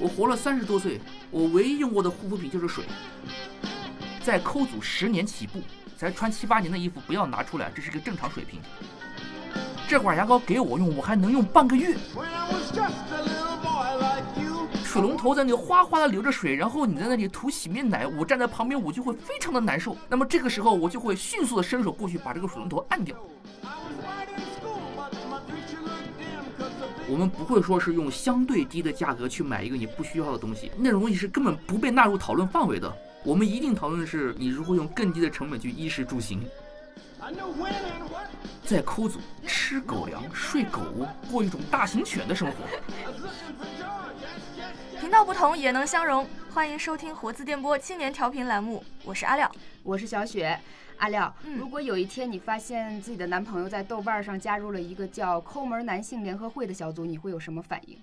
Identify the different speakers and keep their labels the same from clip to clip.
Speaker 1: 我活了三十多岁，我唯一用过的护肤品就是水。在抠组十年起步，才穿七八年的衣服不要拿出来，这是个正常水平。这管牙膏给我用，我还能用半个月。水龙头在那里哗哗的流着水，然后你在那里涂洗面奶，我站在旁边我就会非常的难受。那么这个时候我就会迅速的伸手过去把这个水龙头按掉。我们不会说是用相对低的价格去买一个你不需要的东西，那种东西是根本不被纳入讨论范围的。我们一定讨论的是你如何用更低的成本去衣食住行。在抠组吃狗粮、睡狗窝，过一种大型犬的生活。
Speaker 2: 频道不同也能相融，欢迎收听活字电波青年调频栏目，我是阿廖，
Speaker 3: 我是小雪。阿廖，如果有一天你发现自己的男朋友在豆瓣上加入了一个叫“抠门男性联合会”的小组，你会有什么反应？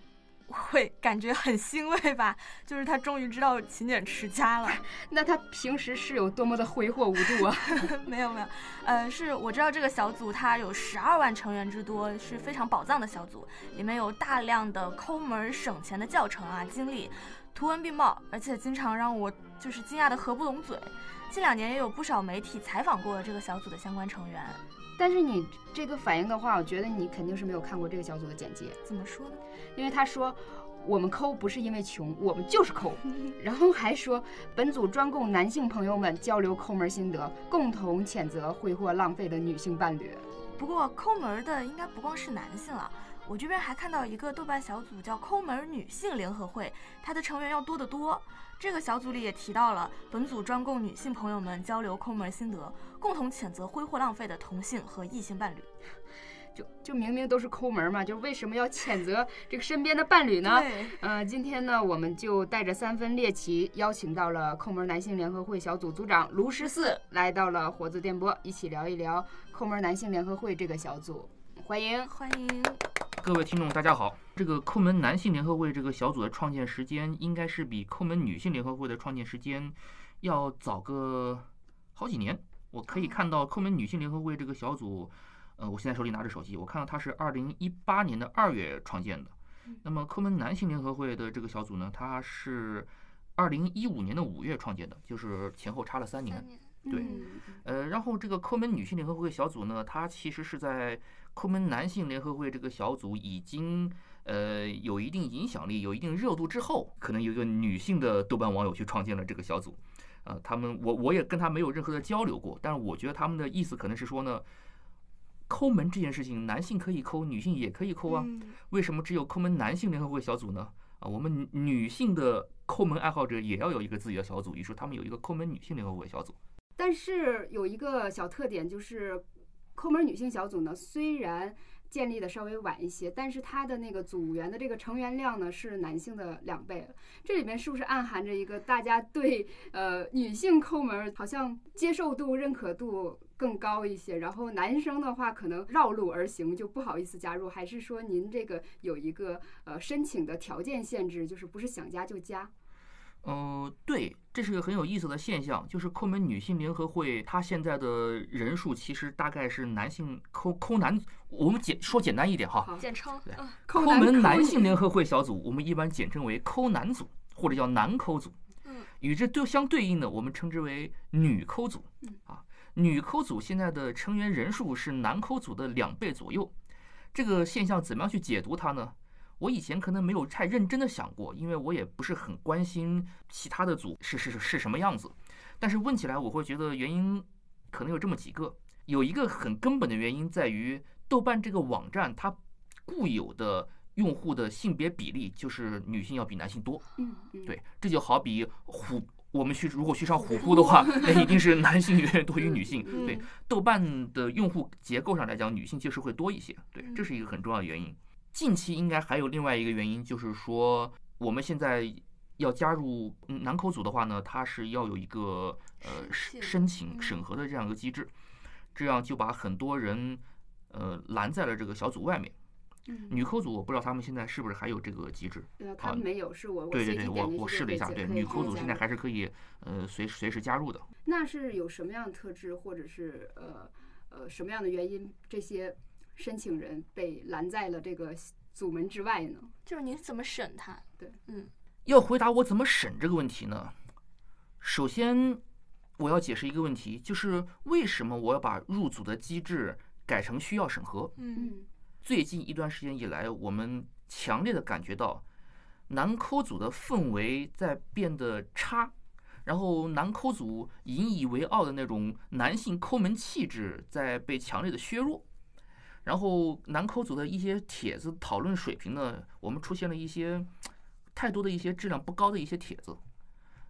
Speaker 2: 会感觉很欣慰吧，就是他终于知道勤俭持家了。
Speaker 3: 那他平时是有多么的挥霍无度啊？
Speaker 2: 没有没有，呃，是我知道这个小组它有十二万成员之多，是非常宝藏的小组，里面有大量的抠门省钱的教程啊、经历，图文并茂，而且经常让我就是惊讶的合不拢嘴。近两年也有不少媒体采访过这个小组的相关成员。
Speaker 3: 但是你这个反应的话，我觉得你肯定是没有看过这个小组的简介。
Speaker 2: 怎么说呢？
Speaker 3: 因为他说，我们抠不是因为穷，我们就是抠。然后还说，本组专供男性朋友们交流抠门心得，共同谴责挥霍浪费的女性伴侣。
Speaker 2: 不过抠门的应该不光是男性了。我这边还看到一个豆瓣小组叫“抠门女性联合会”，它的成员要多得多。这个小组里也提到了，本组专供女性朋友们交流抠门心得，共同谴责挥霍浪费的同性和异性伴侣。
Speaker 3: 就就明明都是抠门嘛，就为什么要谴责这个身边的伴侣呢？嗯，今天呢，我们就带着三分猎奇，邀请到了抠门男性联合会小组组长卢十四，来到了活字电波，一起聊一聊抠门男性联合会这个小组。欢迎
Speaker 2: 欢迎。
Speaker 1: 各位听众，大家好。这个抠门男性联合会这个小组的创建时间，应该是比抠门女性联合会的创建时间要早个好几年。我可以看到抠门女性联合会这个小组，呃，我现在手里拿着手机，我看到它是二零一八年的二月创建的。那么抠门男性联合会的这个小组呢，它是二零一五年的五月创建的，就是前后差了三年。对，呃，然后这个抠门女性联合会小组呢，它其实是在。抠门男性联合会这个小组已经呃有一定影响力、有一定热度之后，可能有一个女性的豆瓣网友去创建了这个小组，呃，他们我我也跟他没有任何的交流过，但是我觉得他们的意思可能是说呢，抠门这件事情，男性可以抠，女性也可以抠啊，为什么只有抠门男性联合会小组呢？啊，我们女性的抠门爱好者也要有一个自己的小组，于是他们有一个抠门女性联合会小组。
Speaker 3: 但是有一个小特点就是。抠门女性小组呢，虽然建立的稍微晚一些，但是它的那个组员的这个成员量呢是男性的两倍。这里面是不是暗含着一个大家对呃女性抠门好像接受度、认可度更高一些？然后男生的话可能绕路而行，就不好意思加入，还是说您这个有一个呃申请的条件限制，就是不是想加就加？
Speaker 1: 嗯，对，这是个很有意思的现象，就是抠门女性联合会，它现在的人数其实大概是男性抠抠男，我们简说简单一点哈，
Speaker 2: 简称
Speaker 1: 对，抠门男性联合会小组，我们一般简称为抠男组或者叫男抠组，嗯，与之对相对应的，我们称之为女抠组，啊，女抠组现在的成员人数是男抠组的两倍左右，这个现象怎么样去解读它呢？我以前可能没有太认真的想过，因为我也不是很关心其他的组是是是什么样子。但是问起来，我会觉得原因可能有这么几个。有一个很根本的原因在于，豆瓣这个网站它固有的用户的性别比例就是女性要比男性多。
Speaker 3: 嗯，
Speaker 1: 对，这就好比虎，我们去如果去上虎扑的话，那一定是男性远远多于女性。对，豆瓣的用户结构上来讲，女性确实会多一些。对，这是一个很重要的原因。近期应该还有另外一个原因，就是说我们现在要加入男口组的话呢，它是要有一个呃申请审核的这样一个机制，这样就把很多人呃拦在了这个小组外面。女抠组我不知道他们现在是不是还有这个机制？
Speaker 3: 他们没有，是我
Speaker 1: 对对对，我我试了一下，对女抠组现在还是可以呃随随时加入的。
Speaker 3: 那是有什么样的特质，或者是呃呃什么样的原因这些？申请人被拦在了这个组门之外呢？
Speaker 2: 就是您怎么审他？
Speaker 3: 对，
Speaker 2: 嗯，
Speaker 1: 要回答我怎么审这个问题呢？首先，我要解释一个问题，就是为什么我要把入组的机制改成需要审核？
Speaker 2: 嗯
Speaker 3: 嗯
Speaker 1: 最近一段时间以来，我们强烈的感觉到男抠组的氛围在变得差，然后男抠组引以为傲的那种男性抠门气质在被强烈的削弱，然后南口组的一些帖子讨论水平呢，我们出现了一些太多的一些质量不高的一些帖子，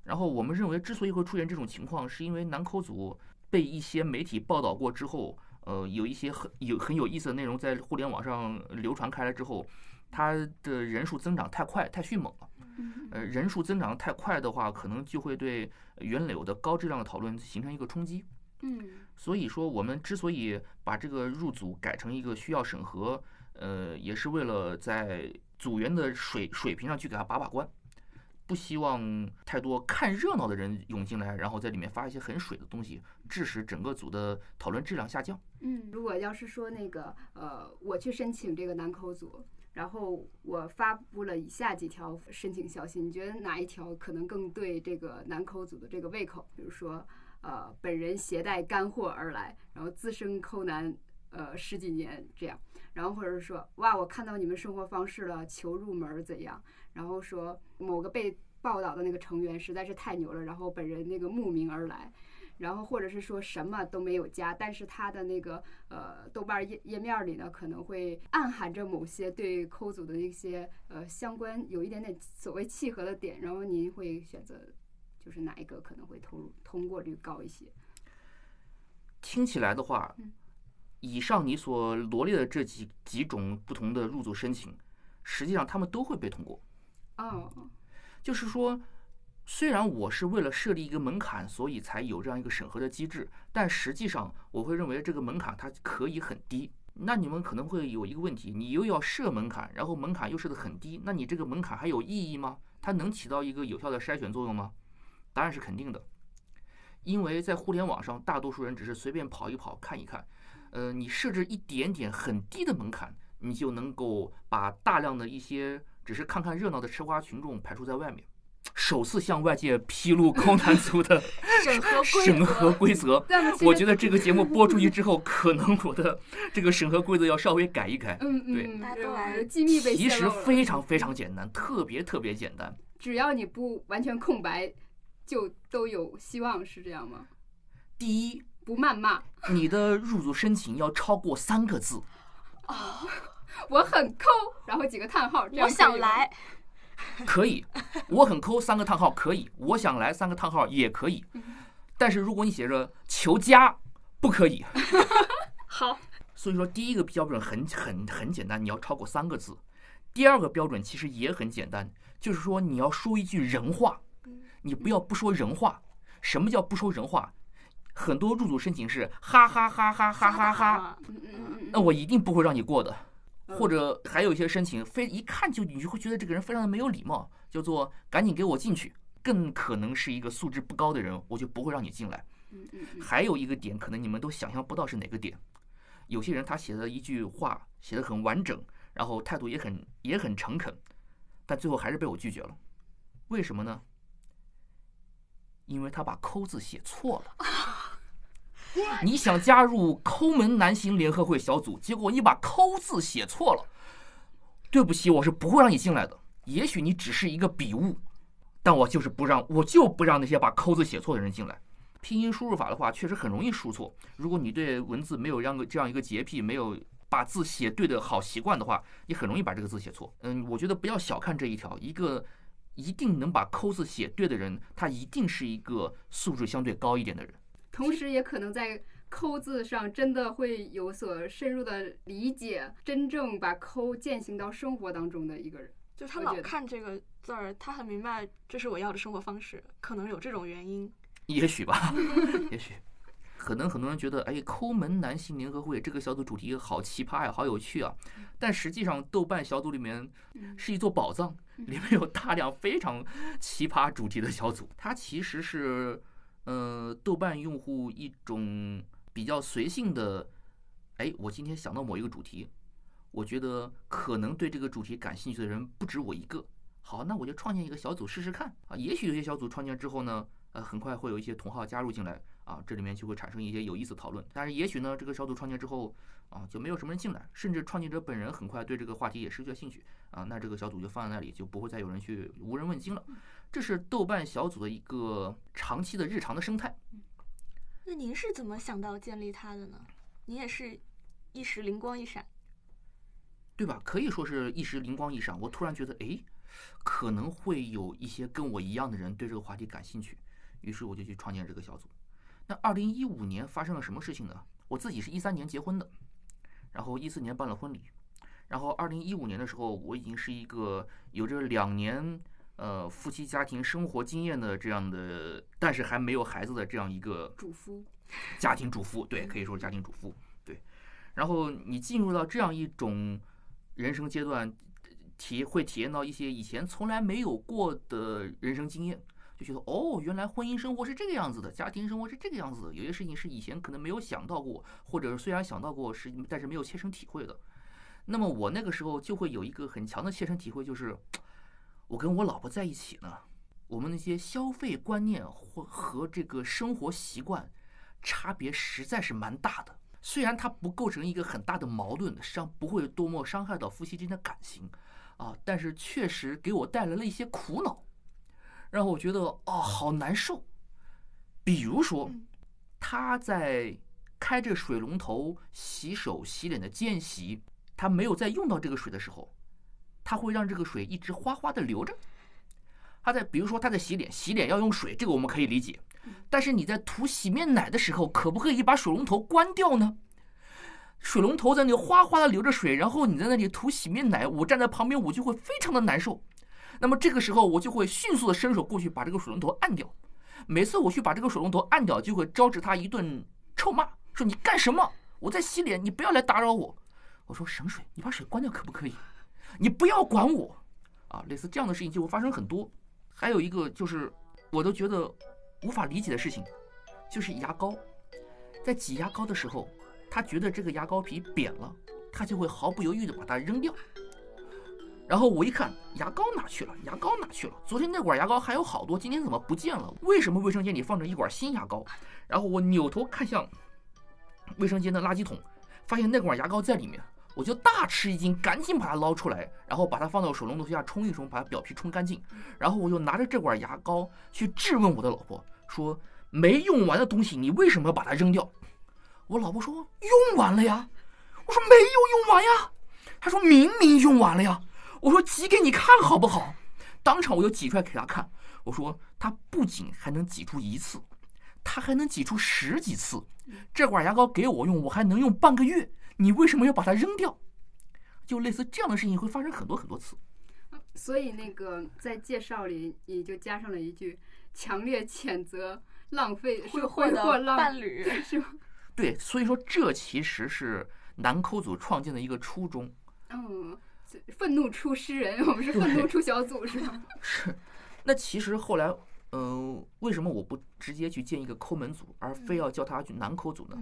Speaker 1: 然后我们认为之所以会出现这种情况，是因为南口组被一些媒体报道过之后。呃，有一些很有很有意思的内容在互联网上流传开来之后，它的人数增长太快、太迅猛了。
Speaker 3: 嗯
Speaker 1: 呃，人数增长太快的话，可能就会对原有的高质量的讨论形成一个冲击。
Speaker 3: 嗯
Speaker 1: 所以说，我们之所以把这个入组改成一个需要审核，呃，也是为了在组员的水水平上去给他把把关，不希望太多看热闹的人涌进来，然后在里面发一些很水的东西，致使整个组的讨论质量下降。
Speaker 3: 嗯，如果要是说那个呃，我去申请这个南口组，然后我发布了以下几条申请消息，你觉得哪一条可能更对这个南口组的这个胃口？比如说，呃，本人携带干货而来，然后资深抠男呃十几年这样，然后或者是说，哇，我看到你们生活方式了，求入门怎样？然后说某个被报道的那个成员实在是太牛了，然后本人那个慕名而来。然后或者是说什么都没有加，但是他的那个呃豆瓣页页面里呢，可能会暗含着某些对抠组的一些呃相关有一点点所谓契合的点，然后您会选择就是哪一个可能会投入通过率高一些？
Speaker 1: 听起来的话
Speaker 3: 嗯，
Speaker 1: 以上你所罗列的这几几种不同的入组申请，实际上他们都会被通过。
Speaker 3: 哦，
Speaker 1: 就是说，虽然我是为了设立一个门槛，所以才有这样一个审核的机制，但实际上我会认为这个门槛它可以很低。那你们可能会有一个问题，你又要设门槛，然后门槛又设得很低，那你这个门槛还有意义吗？它能起到一个有效的筛选作用吗？答案是肯定的，因为在互联网上，大多数人只是随便跑一跑、看一看，呃，你设置一点点很低的门槛，你就能够把大量的一些只是看看热闹的吃瓜群众排除在外面。首次向外界披露高难度的
Speaker 2: 审核规则，
Speaker 1: 我觉得这个节目播出去之后，可能我的这个审核规则要稍微改一改。
Speaker 3: 嗯
Speaker 1: 对
Speaker 3: 嗯，
Speaker 2: 大家都来
Speaker 3: 机密被
Speaker 1: 其实
Speaker 3: 泄露了
Speaker 1: 非常非常简单，特别特别简单。
Speaker 3: 只要你不完全空白，就都有希望，是这样吗？
Speaker 1: 第一，
Speaker 3: 不谩骂，
Speaker 1: 你的入组申请要超过三个字，哦
Speaker 3: 我很抠，然后几个叹号，这样
Speaker 2: 我想来，
Speaker 1: 可以。我很抠，三个叹号可以。我想来三个叹号也可以。但是如果你写着求加，不可以。
Speaker 2: 好，
Speaker 1: 所以说，第一个标准很很很简单，你要超过三个字。第二个标准其实也很简单，就是说你要说一句人话，你不要不说人话。什么叫不说人话？很多入组申请是哈哈哈哈哈哈哈，那我一定不会让你过的。
Speaker 3: 嗯
Speaker 1: 或者还有一些申请，非一看就你就会觉得这个人非常的没有礼貌，叫做赶紧给我进去。更可能是一个素质不高的人，我就不会让你进来。还有一个点，可能你们都想象不到是哪个点。有些人他写的一句话写的很完整，然后态度也很也很诚恳，但最后还是被我拒绝了。为什么呢？因为他把“抠”字写错了。你想加入抠门男星联合会小组，结果你把“抠”字写错了。对不起，我是不会让你进来的。也许你只是一个笔误，但我就是不让，我就不让那些把“抠”字写错的人进来。拼音输入法的话，确实很容易输错。如果你对文字没有让个这样一个洁癖，没有把字写对的好习惯的话，你很容易把这个字写错。嗯，我觉得不要小看这一条，一个一定能把抠字写对的人，他一定是一个素质相对高一点的人。
Speaker 3: 同时也可能在抠字上真的会有所深入的理解，真正把抠践行到生活当中的一个人。
Speaker 2: 就是他老看这个字儿，他很明白这是我要的生活方式，可能有这种原因。
Speaker 1: 也许吧，也许。可能很多人觉得，哎，抠门男性联合会这个小组主题好奇葩呀，好有趣啊！但实际上，豆瓣小组里面
Speaker 3: 嗯
Speaker 1: 是一座宝藏，里面有大量非常奇葩主题的小组。它其实是，呃，豆瓣用户一种比较随性的，哎，我今天想到某一个主题，我觉得可能对这个主题感兴趣的人不止我一个，好，那我就创建一个小组试试看啊。也许有些小组创建之后呢，呃，很快会有一些同好加入进来啊，这里面就会产生一些有意思讨论。但是也许呢，这个小组创建之后啊，就没有什么人进来，甚至创建者本人很快对这个话题也失去了兴趣啊，那这个小组就放在那里，就不会再有人去无人问津了。这是豆瓣小组的一个长期的日常的生态。
Speaker 2: 那您是怎么想到建立它的呢？您也是一时灵光一闪，
Speaker 1: 对吧？可以说是一时灵光一闪，我突然觉得，哎。可能会有一些跟我一样的人对这个话题感兴趣，于是我就去创建这个小组。那二零一五年发生了什么事情呢？我自己是一三年结婚的，然后一四年办了婚礼，然后二零一五年的时候，我已经是一个有着两年呃夫妻家庭生活经验的这样的，但是还没有孩子的这样一个
Speaker 3: 主夫，
Speaker 1: 家庭主妇，对，可以说是家庭主妇，对。然后你进入到这样一种人生阶段。体会体验到一些以前从来没有过的人生经验，就觉得哦，原来婚姻生活是这个样子的，家庭生活是这个样子的。有些事情是以前可能没有想到过，或者虽然想到过，是但是没有切身体会的。那么我那个时候就会有一个很强的切身体会，就是我跟我老婆在一起呢，我们那些消费观念或和这个生活习惯差别实在是蛮大的。虽然它不构成一个很大的矛盾，伤不会多么伤害到夫妻之间的感情。啊，但是确实给我带来了一些苦恼，让我觉得哦，好难受。比如说，他在开着水龙头洗手洗脸的间隙，他没有再用到这个水的时候，他会让这个水一直哗哗的流着。他在比如说他在洗脸，洗脸要用水，这个我们可以理解。但是你在涂洗面奶的时候，可不可以把水龙头关掉呢？水龙头在那哗哗的流着水，然后你在那里涂洗面奶，我站在旁边，我就会非常的难受。那么这个时候，我就会迅速的伸手过去把这个水龙头按掉。每次我去把这个水龙头按掉，就会招致他一顿臭骂，说你干什么？我在洗脸，你不要来打扰我。我说省水，你把水关掉可不可以？你不要管我。啊，类似这样的事情就会发生很多。还有一个就是，我都觉得无法理解的事情，就是牙膏，在挤牙膏的时候。他觉得这个牙膏皮扁了，他就会毫不犹豫地把它扔掉。然后我一看，牙膏哪去了？牙膏哪去了？昨天那管牙膏还有好多，今天怎么不见了？为什么卫生间里放着一管新牙膏？然后我扭头看向卫生间的垃圾桶，发现那管牙膏在里面，我就大吃一惊，赶紧把它捞出来，然后把它放到水龙头下冲一冲，把它表皮冲干净。然后我就拿着这管牙膏去质问我的老婆，说：没用完的东西，你为什么要把它扔掉？我老婆说用完了呀，我说没有用完呀，她说明明用完了呀，我说挤给你看好不好？当场我就挤出来给他看，我说他不仅还能挤出一次，他还能挤出十几次，这管牙膏给我用，我还能用半个月，你为什么要把它扔掉？就类似这样的事情会发生很多很多次。
Speaker 3: 所以那个在介绍里你就加上了一句强烈谴责浪费
Speaker 2: 挥
Speaker 3: 霍
Speaker 2: 的伴侣，
Speaker 3: 是吗？
Speaker 1: 对，所以说这其实是南抠组创建的一个初衷。
Speaker 3: 嗯，愤怒出诗人，我们是愤怒出小组，是吗？
Speaker 1: 是。那其实后来，嗯，为什么我不直接去建一个抠门组，而非要叫他去南抠组呢？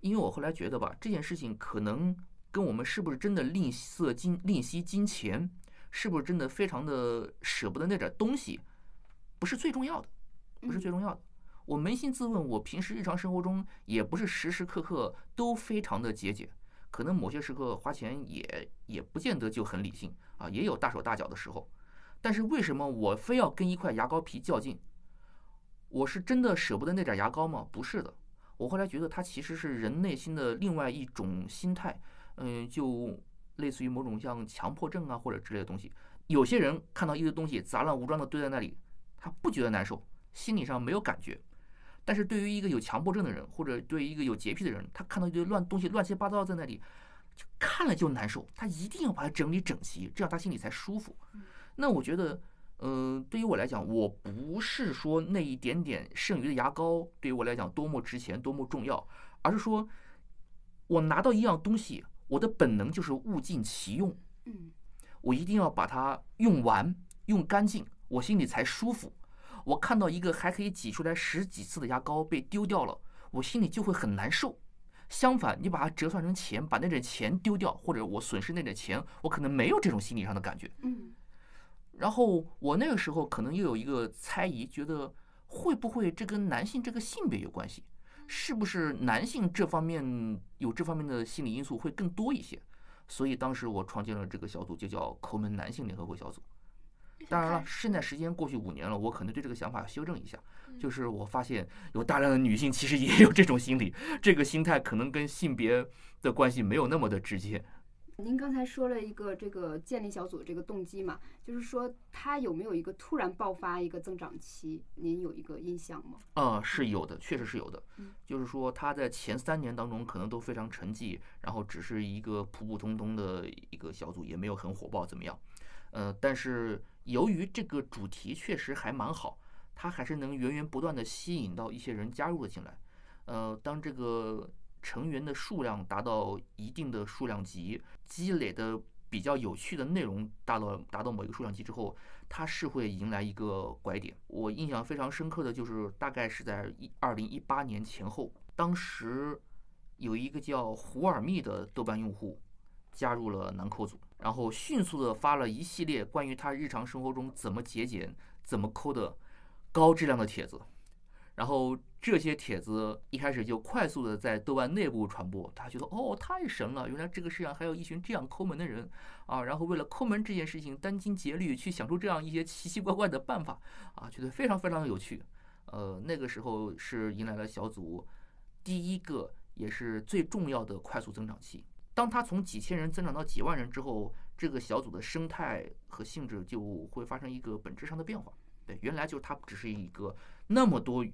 Speaker 1: 因为我后来觉得吧，这件事情可能跟我们是不是真的吝啬金、吝惜金钱，是不是真的非常的舍不得那点东西，不是最重要的，不是最重要的。我扪心自问，我平时日常生活中也不是时时刻刻都非常的节俭，可能某些时刻花钱也也不见得就很理性啊，也有大手大脚的时候。但是为什么我非要跟一块牙膏皮较劲？我是真的舍不得那点牙膏吗？不是的，我后来觉得它其实是人内心的另外一种心态，嗯，就类似于某种像强迫症啊或者之类的东西。有些人看到一堆东西杂乱无章的堆在那里，他不觉得难受，心理上没有感觉。但是对于一个有强迫症的人，或者对于一个有洁癖的人，他看到一堆乱东西乱七八糟在那里，就看了就难受。他一定要把它整理整齐，这样他心里才舒服。那我觉得，嗯，对于我来讲，我不是说那一点点剩余的牙膏对于我来讲多么值钱、多么重要，而是说，我拿到一样东西，我的本能就是物尽其用。
Speaker 3: 嗯，
Speaker 1: 我一定要把它用完、用干净，我心里才舒服。我看到一个还可以挤出来十几次的牙膏被丢掉了，我心里就会很难受。相反，你把它折算成钱，把那点钱丢掉，或者我损失那点钱，我可能没有这种心理上的感觉。
Speaker 3: 嗯，
Speaker 1: 然后我那个时候可能又有一个猜疑，觉得会不会这跟男性这个性别有关系？是不是男性这方面有这方面的心理因素会更多一些？所以当时我创建了这个小组，就叫抠门男性联合会小组。当然了，现在时间过去五年了，我可能对这个想法要修正一下，就是我发现有大量的女性其实也有这种心理，这个心态可能跟性别的关系没有那么的直接。
Speaker 3: 您刚才说了一个这个建立小组这个动机嘛，就是说它有没有一个突然爆发一个增长期？您有一个印象吗？
Speaker 1: 呃，是有的，确实是有的。就是说它在前三年当中可能都非常沉寂，然后只是一个普普通通的一个小组，也没有很火爆怎么样。呃，但是由于这个主题确实还蛮好，它还是能源源不断的吸引到一些人加入了进来。呃，当这个成员的数量达到一定的数量级，积累的比较有趣的内容达到达到某一个数量级之后，它是会迎来一个拐点。我印象非常深刻的就是大概是在一二零一八年前后，当时有一个叫胡尔密的豆瓣用户加入了南抠组，然后迅速的发了一系列关于他日常生活中怎么节俭、怎么抠的高质量的帖子。然后这些帖子一开始就快速的在豆瓣内部传播，他觉得哦太神了，原来这个世上还有一群这样抠门的人啊！然后为了抠门这件事情殚精竭虑，去想出这样一些奇奇怪怪的办法啊，觉得非常非常的有趣。呃，那个时候是迎来了小组第一个也是最重要的快速增长期。当他从几千人增长到几万人之后，这个小组的生态和性质就会发生一个本质上的变化。对，原来就是它只是一个那么多。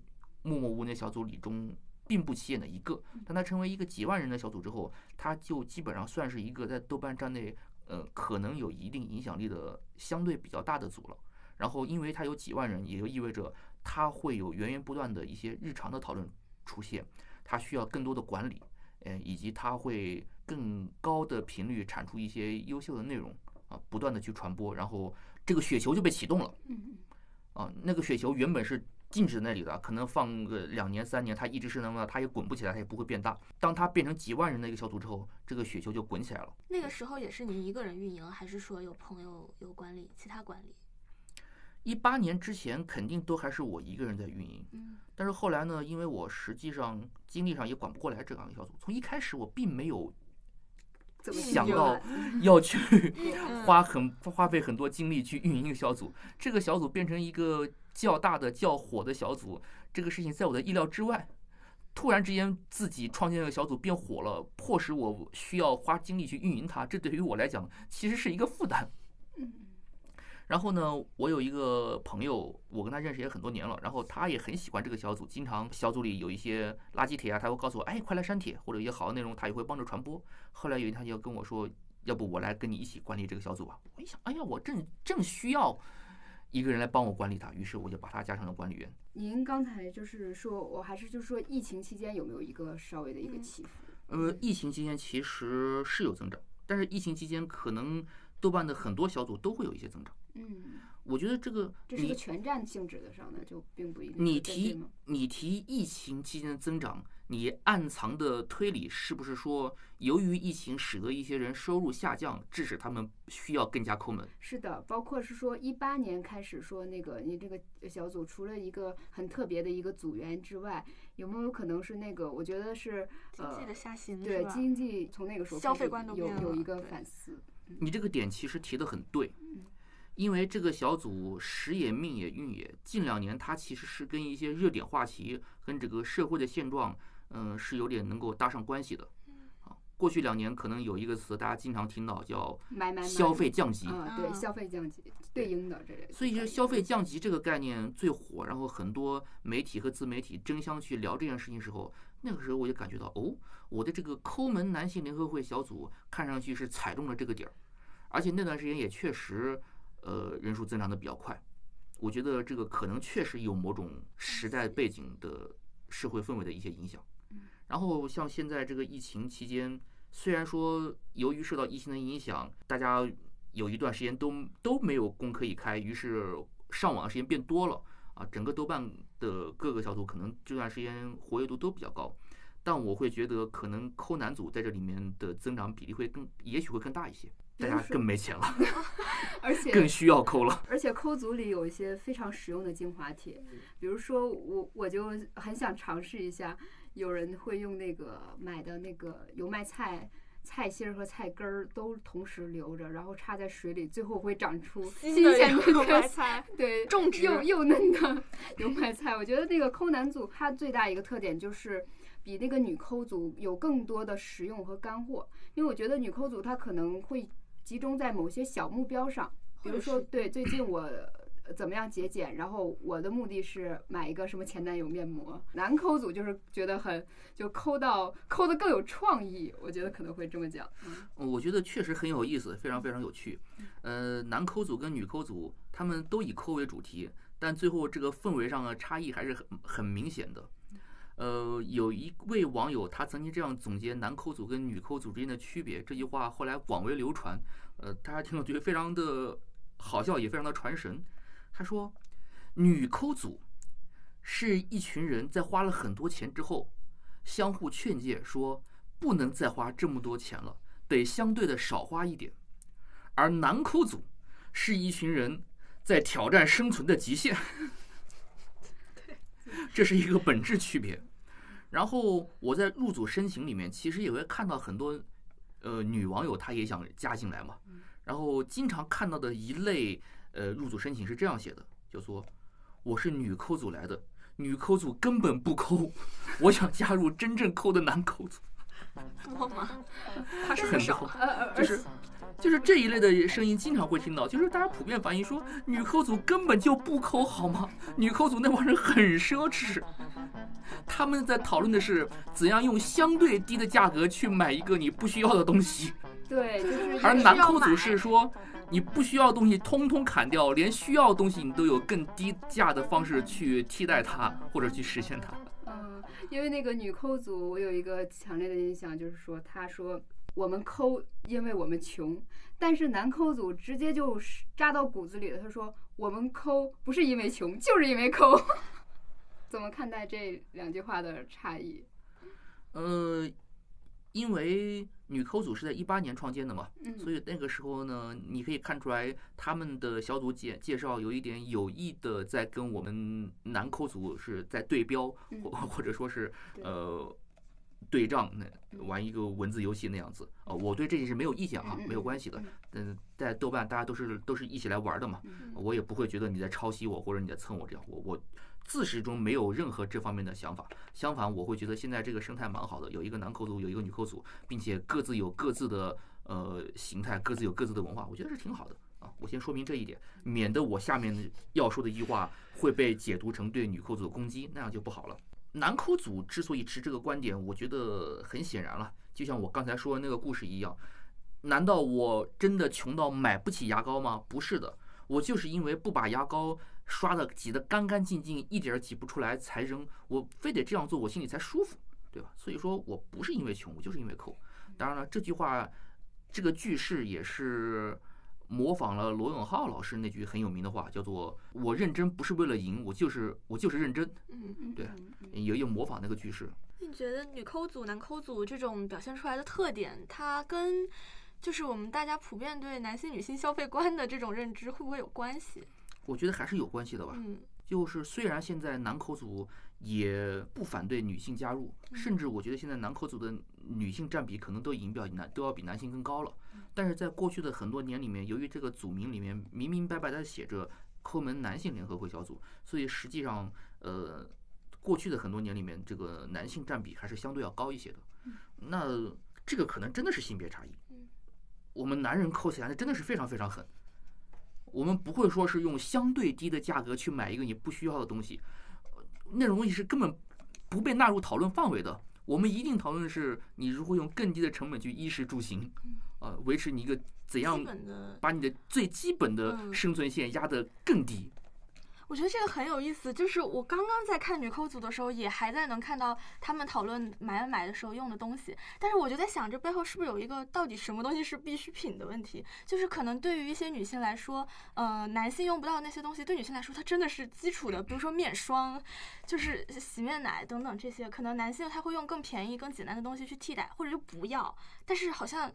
Speaker 1: 默默无闻小组里中并不起眼的一个，当他成为一个几万人的小组之后，他就基本上算是一个在豆瓣站内，呃，可能有一定影响力的相对比较大的组了。然后，因为他有几万人，也就意味着他会有源源不断的一些日常的讨论出现，他需要更多的管理，呃，以及它会更高的频率产出一些优秀的内容啊，不断的去传播，然后这个雪球就被启动了。嗯啊，那个雪球原本是。静止那里的，可能放个两年三年，它一直是那么，它也滚不起来，它也不会变大。当它变成几万人的一个小组之后，这个雪球就滚起来了。
Speaker 2: 那个时候也是您一个人运营，还是说有朋友有管理，其他管理？
Speaker 1: 一八年之前肯定都还是我一个人在运营，嗯，但是后来呢，因为我实际上精力上也管不过来这样一个小组，从一开始我并没有想到 要去花很花费很多精力去运营一个小组，这个小组变成一个。较大的、较火的小组，这个事情在我的意料之外。突然之间，自己创建的小组变火了，迫使我需要花精力去运营它。这对于我来讲，其实是一个负担。然后呢，我有一个朋友，我跟他认识也很多年了，然后他也很喜欢这个小组，经常小组里有一些垃圾帖啊，他会告诉我，哎，快来删帖，或者一些好的内容，他也会帮着传播。后来有一天，他就跟我说，要不我来跟你一起管理这个小组吧？我一想，哎呀，我正正需要。一个人来帮我管理他，于是我就把他加上了管理员。
Speaker 3: 您刚才就是说，我还是就是说，疫情期间有没有一个稍微的一个起伏？
Speaker 1: 呃，疫情期间其实是有增长，但是疫情期间可能豆瓣的很多小组都会有一些增长。嗯，我觉得这个
Speaker 3: 这是个全站性质的上的，就并不一定。
Speaker 1: 你提你提疫情期间的增长。你暗藏的推理是不是说，由于疫情使得一些人收入下降，致使他们需要更加抠门？
Speaker 3: 是的，包括是说一八年开始说那个你这个小组除了一个很特别的一个组员之外，有没有可能是那个？我觉得是
Speaker 2: 经济的下行，
Speaker 3: 对经济从那个时候
Speaker 2: 消费观都
Speaker 3: 有有一个反思。
Speaker 1: 你这个点其实提的很对，因为这个小组时也命也运也，近两年它其实是跟一些热点话题跟这个社会的现状。嗯，是有点能够搭上关系的。啊，过去两年可能有一个词大家经常听到，叫“消费降级”。
Speaker 3: 啊，对，消费降级对应的这类。
Speaker 1: 所以，就消费降级这个概念最火，然后很多媒体和自媒体争相去聊这件事情时候，那个时候我就感觉到，哦，我的这个抠门男性联合会小组看上去是踩中了这个点儿，而且那段时间也确实，呃，人数增长的比较快。我觉得这个可能确实有某种时代背景的社会氛围的一些影响。然后像现在这个疫情期间，虽然说由于受到疫情的影响，大家有一段时间都都没有工可以开，于是上网的时间变多了啊。整个豆瓣的各个小组可能这段时间活跃度都比较高，但我会觉得可能抠男组在这里面的增长比例会更，也许会更大一些，大家更没钱了，
Speaker 3: 而且
Speaker 1: 更需要抠了。
Speaker 3: 而且抠组里有一些非常实用的精华帖，比如说我我就很想尝试一下，有人会用那个买的那个油麦菜。菜心儿和菜根儿都同时留着，然后插在水里，最后会长出新鲜的
Speaker 2: 油麦菜。
Speaker 3: 对，
Speaker 2: 种植
Speaker 3: 又又嫩的 油麦菜。我觉得那个抠男组它最大一个特点就是比那个女抠组有更多的实用和干货，因为我觉得女抠组它可能会集中在某些小目标上，比如说对最近我。怎么样节俭？然后我的目的是买一个什么前男友面膜。男抠组就是觉得很就抠到抠的更有创意，我觉得可能会这么讲。
Speaker 1: 嗯，我觉得确实很有意思，非常非常有趣。呃，男抠组跟女抠组他们都以抠为主题，但最后这个氛围上的差异还是很很明显的。呃，有一位网友他曾经这样总结男抠组跟女抠组之间的区别，这句话后来广为流传。呃，大家听了觉得非常的好笑，也非常的传神。他说：“女抠组是一群人在花了很多钱之后，相互劝诫说不能再花这么多钱了，得相对的少花一点；而男抠组是一群人在挑战生存的极限。这是一个本质区别。然后我在入组申请里面，其实也会看到很多呃女网友，她也想加进来嘛。然后经常看到的一类。”呃，入组申请是这样写的，就说我是女抠组来的，女抠组根本不抠，我想加入真正抠的男抠组。
Speaker 2: 他是
Speaker 1: 很少，就是就是这一类的声音经常会听到，就是大家普遍反映说女抠组根本就不抠，好吗？女抠组那帮人很奢侈，他们在讨论的是怎样用相对低的价格去买一个你不需要的东西。
Speaker 3: 对，就是
Speaker 1: 而男抠组是说。你不需要的东西通通砍掉，连需要的东西你都有更低价的方式去替代它，或者去实现它。
Speaker 3: 嗯，因为那个女抠组，我有一个强烈的印象，就是说，她说我们抠，因为我们穷，但是男抠组直接就扎到骨子里了。他说我们抠不是因为穷，就是因为抠。怎么看待这两句话的差异？
Speaker 1: 呃，因为。女抠组是在一八年创建的嘛，所以那个时候呢，你可以看出来他们的小组介介绍有一点有意的在跟我们男抠组是在对标，或或者说是呃对仗，那玩一个文字游戏那样子啊。我对这件事没有意见啊，没有关系的。嗯，在豆瓣大家都是都是一起来玩的嘛，我也不会觉得你在抄袭我或者你在蹭我这样，我我。自始终没有任何这方面的想法，相反，我会觉得现在这个生态蛮好的，有一个男扣组，有一个女扣组，并且各自有各自的呃形态，各自有各自的文化，我觉得是挺好的啊。我先说明这一点，免得我下面要说的一句话会被解读成对女扣组的攻击，那样就不好了。男口组之所以持这个观点，我觉得很显然了，就像我刚才说的那个故事一样，难道我真的穷到买不起牙膏吗？不是的，我就是因为不把牙膏。刷的挤得干干净净，一点儿挤不出来才扔。我非得这样做，我心里才舒服，对吧？所以说我不是因为穷，我就是因为抠。当然了，这句话，这个句式也是模仿了罗永浩老师那句很有名的话，叫做“我认真不是为了赢，我就是我就是认真”。
Speaker 2: 嗯嗯，
Speaker 1: 对，有一模仿那个句式。
Speaker 2: 你觉得女抠组、男抠组这种表现出来的特点，它跟就是我们大家普遍对男性、女性消费观的这种认知会不会有关系？
Speaker 1: 我觉得还是有关系的吧。
Speaker 2: 嗯，
Speaker 1: 就是虽然现在男抠组也不反对女性加入，甚至我觉得现在男抠组的女性占比可能都已经比较男都要比男性更高了。但是在过去的很多年里面，由于这个组名里面明明白白的写着“抠门男性联合会小组”，所以实际上，呃，过去的很多年里面，这个男性占比还是相对要高一些的。那这个可能真的是性别差异。我们男人抠起来那真的是非常非常狠。我们不会说是用相对低的价格去买一个你不需要的东西，那种东西是根本不被纳入讨论范围的。我们一定讨论的是你如何用更低的成本去衣食住行，呃，维持你一个怎样把你的最基本的生存线压得更低。
Speaker 2: 我觉得这个很有意思，就是我刚刚在看女扣组的时候，也还在能看到他们讨论买买的时候用的东西，但是我就在想，这背后是不是有一个到底什么东西是必需品的问题？就是可能对于一些女性来说，呃，男性用不到那些东西，对女性来说它真的是基础的，比如说面霜，就是洗面奶等等这些，可能男性他会用更便宜、更简单的东西去替代，或者就不要，但是好像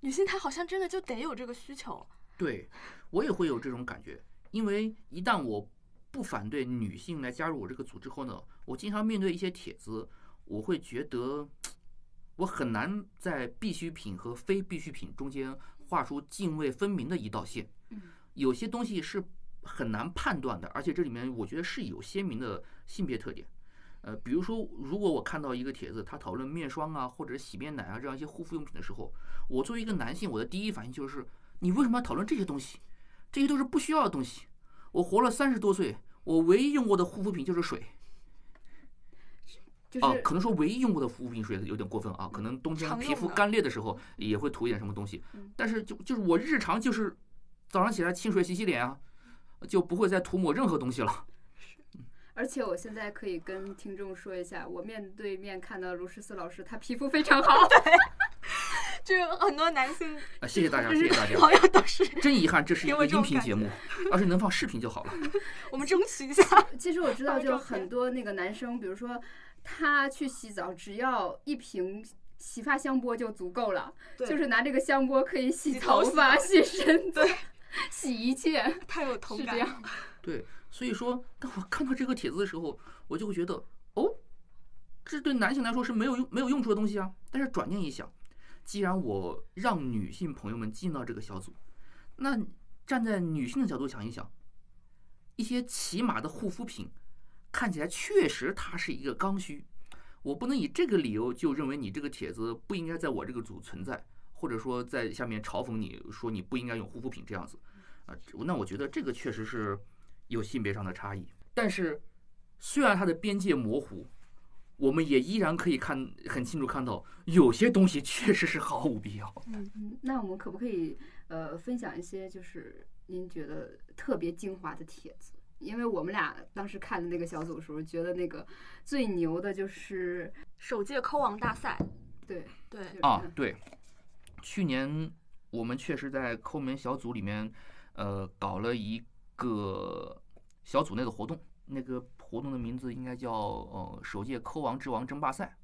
Speaker 2: 女性她好像真的就得有这个需求。
Speaker 1: 对我也会有这种感觉，因为一旦我不反对女性来加入我这个组织后呢，我经常面对一些帖子，我会觉得我很难在必需品和非必需品中间画出泾渭分明的一道线。有些东西是很难判断的，而且这里面我觉得是有鲜明的性别特点。呃，比如说，如果我看到一个帖子，他讨论面霜啊，或者洗面奶啊这样一些护肤用品的时候，我作为一个男性，我的第一反应就是。你为什么要讨论这些东西？这些都是不需要的东西。我活了三十多岁，我唯一用过的护肤品就是水。
Speaker 3: 就是、
Speaker 1: 啊，可能说唯一用过的护肤品水有点过分啊。可能冬天皮肤干裂的时候也会涂一点什么东西。但是就就是我日常就是早上起来清水洗洗脸啊，就不会再涂抹任何东西了。
Speaker 3: 而且我现在可以跟听众说一下，我面对面看到卢诗思老师，他皮肤非常好。
Speaker 2: 对。就是很多男性
Speaker 1: 啊，谢谢大家，谢谢大家。
Speaker 2: 朋友都是
Speaker 1: 真遗憾，这是一个音频节目，要是能放视频就好了。
Speaker 2: 我们争取一下。
Speaker 3: 其实我知道，就很多那个男生，比如说他去洗澡，只要一瓶洗发香波就足够了，就是拿这个香波可以洗头发、洗身子、洗一切。
Speaker 2: 太有同
Speaker 3: 感。
Speaker 1: 对，所以说，当我看到这个帖子的时候，我就会觉得，哦，这对男性来说是没有用、没有用处的东西啊。但是转念一想。既然我让女性朋友们进到这个小组，那站在女性的角度想一想，一些起码的护肤品看起来确实它是一个刚需，我不能以这个理由就认为你这个帖子不应该在我这个组存在，或者说在下面嘲讽你说你不应该用护肤品这样子啊，那我觉得这个确实是有性别上的差异。但是虽然它的边界模糊。我们也依然可以看很清楚，看到有些东西确实是毫无必要。
Speaker 3: 嗯嗯，那我们可不可以呃分享一些就是您觉得特别精华的帖子？因为我们俩当时看的那个小组的时候，觉得那个最牛的就是
Speaker 2: 首届抠王大赛。
Speaker 3: 对
Speaker 2: 对
Speaker 1: 啊对，去年我们确实在抠门小组里面呃搞了一个小组内的活动，那个。活动的名字应该叫呃首届抠王之王争霸赛，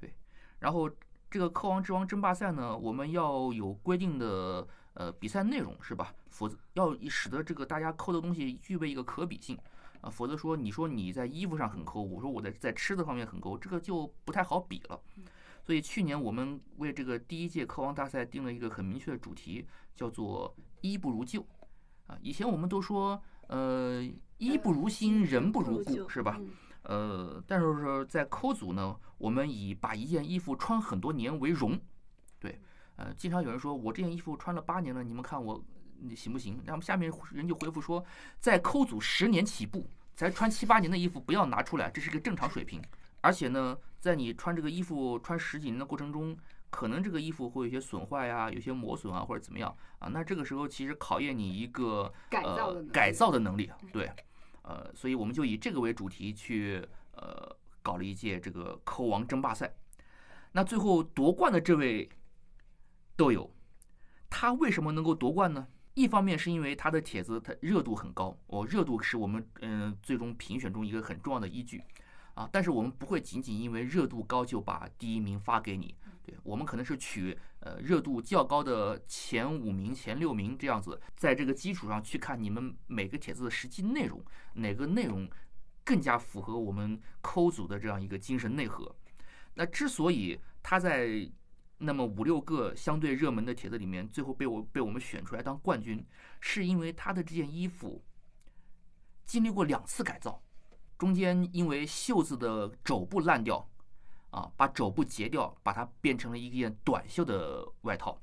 Speaker 1: 对。然后这个抠王之王争霸赛呢，我们要有规定的呃比赛内容是吧？否则要使得这个大家抠的东西具备一个可比性啊，否则说你说你在衣服上很抠，我说我在在吃的方面很抠，这个就不太好比了。所以去年我们为这个第一届抠王大赛定了一个很明确的主题，叫做衣不如旧啊。以前我们都说呃。衣不如新，人不如故，是吧？呃，但是说在抠组呢，我们以把一件衣服穿很多年为荣，对，呃，经常有人说我这件衣服穿了八年了，你们看我行不行？那么下面人就回复说，在抠组十年起步，才穿七八年的衣服不要拿出来，这是个正常水平。而且呢，在你穿这个衣服穿十几年的过程中，可能这个衣服会有些损坏呀，有些磨损啊，或者怎么样啊？那这个时候其实考验你一个呃改造的能力，对。呃，所以我们就以这个为主题去呃搞了一届这个抠王争霸赛。那最后夺冠的这位豆友，他为什么能够夺冠呢？一方面是因为他的帖子他热度很高，哦，热度是我们嗯最终评选中一个很重要的依据啊。但是我们不会仅仅因为热度高就把第一名发给你。对我们可能是取呃热度较高的前五名、前六名这样子，在这个基础上去看你们每个帖子的实际内容，哪个内容更加符合我们抠组的这样一个精神内核。那之所以他在那么五六个相对热门的帖子里面，最后被我被我们选出来当冠军，是因为他的这件衣服经历过两次改造，中间因为袖子的肘部烂掉。啊，把肘部截掉，把它变成了一件短袖的外套。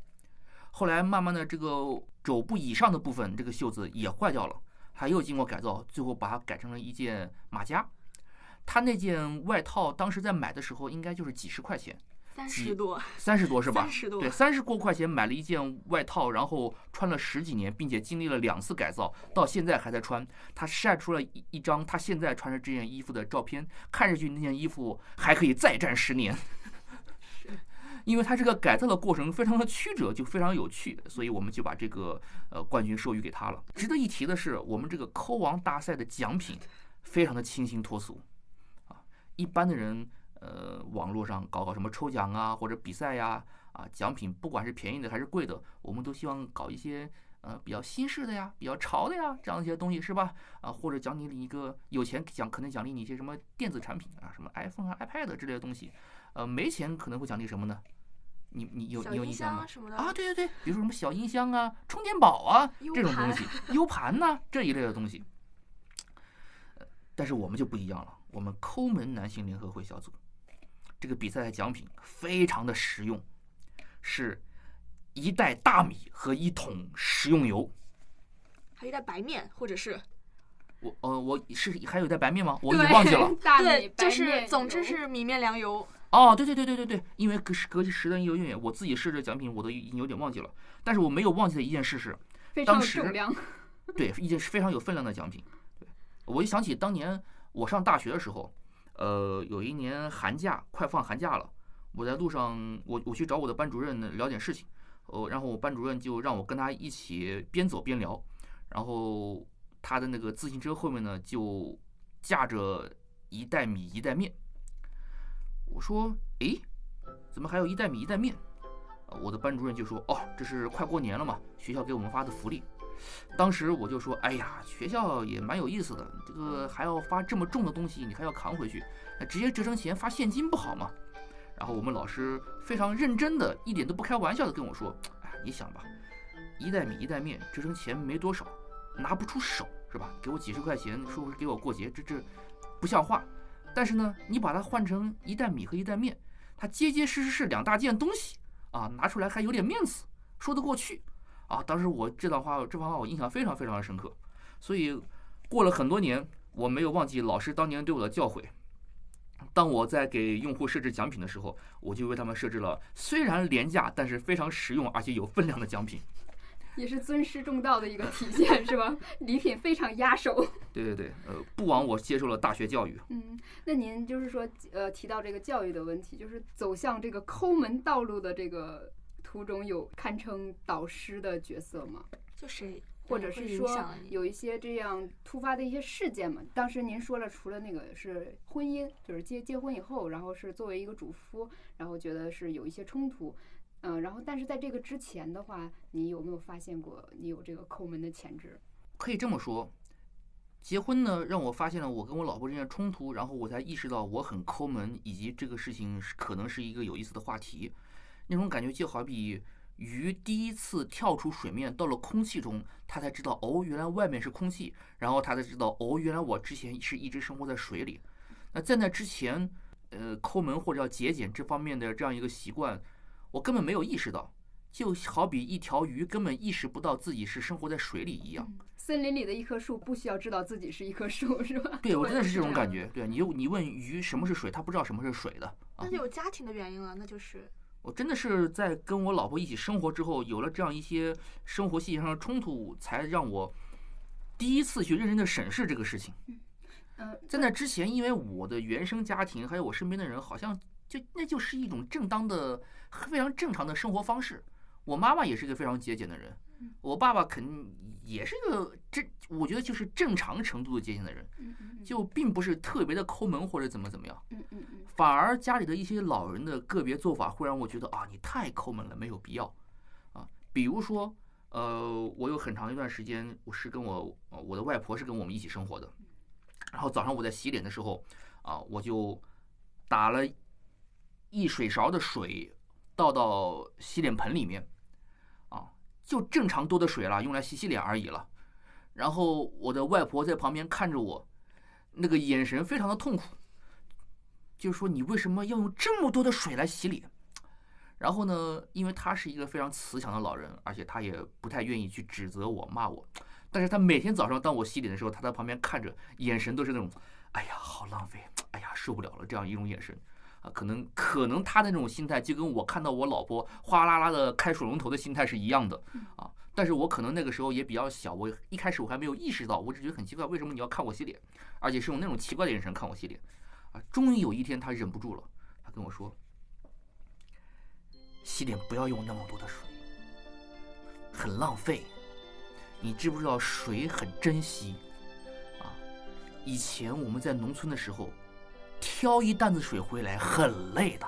Speaker 1: 后来慢慢的，这个肘部以上的部分，这个袖子也坏掉了，还又经过改造，最后把它改成了一件马甲。他那件外套当时在买的时候，应该就是几十块钱，
Speaker 2: 三十多，
Speaker 1: 三十多是吧
Speaker 2: 三？十多
Speaker 1: 对，，三十多块钱买了一件外套，然后穿了十几年，并且经历了两次改造，到现在还在穿。他晒出了一一张他现在穿着这件衣服的照片，看上去那件衣服还可以再战十年。因为他这个改造的过程非常的曲折，就非常有趣，所以我们就把这个呃冠军授予给他了。值得一提的是，我们这个抠王大赛的奖品非常的清新脱俗啊，一般的人呃网络上搞搞什么抽奖啊或者比赛呀啊奖品不管是便宜的还是贵的，我们都希望搞一些呃比较新式的呀、比较潮的呀这样一些东西是吧？啊或者奖励你一个有钱奖可能奖励你一些什么电子产品啊，什么 iPhone 啊、iPad 之类的东西，呃没钱可能会奖励什么呢？你你有你有印象吗啊，对对对，比如说什么小音箱啊、充电宝啊这种东西，U 盘呐、这一类的东西。呃但是我们就不一样了，我们抠门男性联合会小组这个比赛的奖品非常的实用，是一袋大米和一桶食用油。
Speaker 2: 还有一袋白面，或者是
Speaker 1: 我呃我是还有一袋白面吗？我已经忘记了。
Speaker 3: 大米
Speaker 2: 对，就
Speaker 3: 白
Speaker 2: 是
Speaker 3: 面
Speaker 2: 总之是米面粮油。
Speaker 1: 哦，对对对对对对，因为隔时隔时的有点远，我自己设置奖品我都已经有点忘记了。但是我没有忘记的一件事是，
Speaker 3: 非常有
Speaker 1: 当时
Speaker 3: 重量。
Speaker 1: 对，一件是非常有分量的奖品。对，我就想起当年我上大学的时候，呃，有一年寒假快放寒假了，我在路上，我我去找我的班主任聊点事情，呃，然后我班主任就让我跟他一起边走边聊，然后他的那个自行车后面呢就架着一袋米一袋面，我说，诶，怎么还有一袋米一袋面？我的班主任就说，哦，这是快过年了嘛，学校给我们发的福利。当时我就说：“哎呀，学校也蛮有意思的，这个还要发这么重的东西，你还要扛回去，那直接折成钱发现金不好吗？”然后我们老师非常认真的，一点都不开玩笑的跟我说：“哎，你想吧，一袋米一袋面折成钱没多少，拿不出手是吧？给我几十块钱，说是给我过节，这这不像话。但是呢，你把它换成一袋米和一袋面，它结结实实是两大件东西啊，拿出来还有点面子，说得过去。”啊，当时我这段话这番话我印象非常非常的深刻，所以过了很多年，我没有忘记老师当年对我的教诲。当我在给用户设置奖品的时候，我就为他们设置了虽然廉价，但是非常实用而且有分量的奖品。
Speaker 3: 也是尊师重道的一个体现，是吧？礼品非常压手。
Speaker 1: 对对对，呃，不枉我接受了大学教育。
Speaker 3: 嗯，那您就是说，呃，提到这个教育的问题，就是走向这个抠门道路的这个途中，有堪称导师的角色吗？
Speaker 2: 就谁
Speaker 3: 或者是说有一些这样突发的一些事件嘛？当时您说了，除了那个是婚姻，就是结结婚以后，然后是作为一个主夫，然后觉得是有一些冲突，嗯、然后但是在这个之前的话，你有没有发现过你有这个抠门的潜质？
Speaker 1: 可以这么说，结婚呢让我发现了我跟我老婆之间的冲突，然后我才意识到我很抠门，以及这个事情是可能是一个有意思的话题。那种感觉就好比鱼第一次跳出水面到了空气中，它才知道哦，原来外面是空气，然后它才知道哦，原来我之前是一直生活在水里。那在那之前，呃，抠门或者叫节俭这方面的这样一个习惯，我根本没有意识到，就好比一条鱼根本意识不到自己是生活在水里一样。
Speaker 3: 森林里的一棵树不需要知道自己是一棵树，是吧？
Speaker 1: 对我真的是这种感
Speaker 3: 觉。
Speaker 1: 对你，你问鱼什么是水，它不知道什么是水的啊
Speaker 2: 那。就有家庭的原因了，那就是
Speaker 1: 我真的是在跟我老婆一起生活之后，有了这样一些生活细节上的冲突，才让我第一次去认真的审视这个事情。
Speaker 3: 嗯，
Speaker 1: 在那之前，因为我的原生家庭还有我身边的人，好像就那就是一种正当的、非常正常的生活方式。我妈妈也是一个非常节俭的人，我爸爸肯定也是一个正，我觉得就是正常程度的节俭的人，就并不是特别的抠门或者怎么怎么样。反而家里的一些老人的个别做法会让我觉得啊，你太抠门了，没有必要啊。比如说，呃，我有很长一段时间，我是跟我呃我的外婆是跟我们一起生活的，然后早上我在洗脸的时候啊，我就打了一水勺的水倒到洗脸盆里面，啊，就正常多的水了，用来洗洗脸而已了。然后我的外婆在旁边看着我，那个眼神非常的痛苦。就是说你为什么要用这么多的水来洗脸？然后呢，因为他是一个非常慈祥的老人，而且他也不太愿意去指责我、骂我，但是他每天早上当我洗脸的时候，他在旁边看着，眼神都是那种，哎呀，好浪费，哎呀，受不了了这样一种眼神，啊，可能可能他的那种心态就跟我看到我老婆哗啦啦的开水龙头的心态是一样的啊。但是我可能那个时候也比较小，我一开始我还没有意识到，我只觉得很奇怪，为什么你要看我洗脸，而且是用那种奇怪的眼神看我洗脸啊。终于有一天他忍不住了，他跟我说：“洗脸不要用那么多的水，很浪费。你知不知道水很珍惜啊？以前我们在农村的时候，挑一担子水回来很累的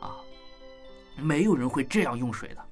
Speaker 1: 啊，没有人会这样用水的。”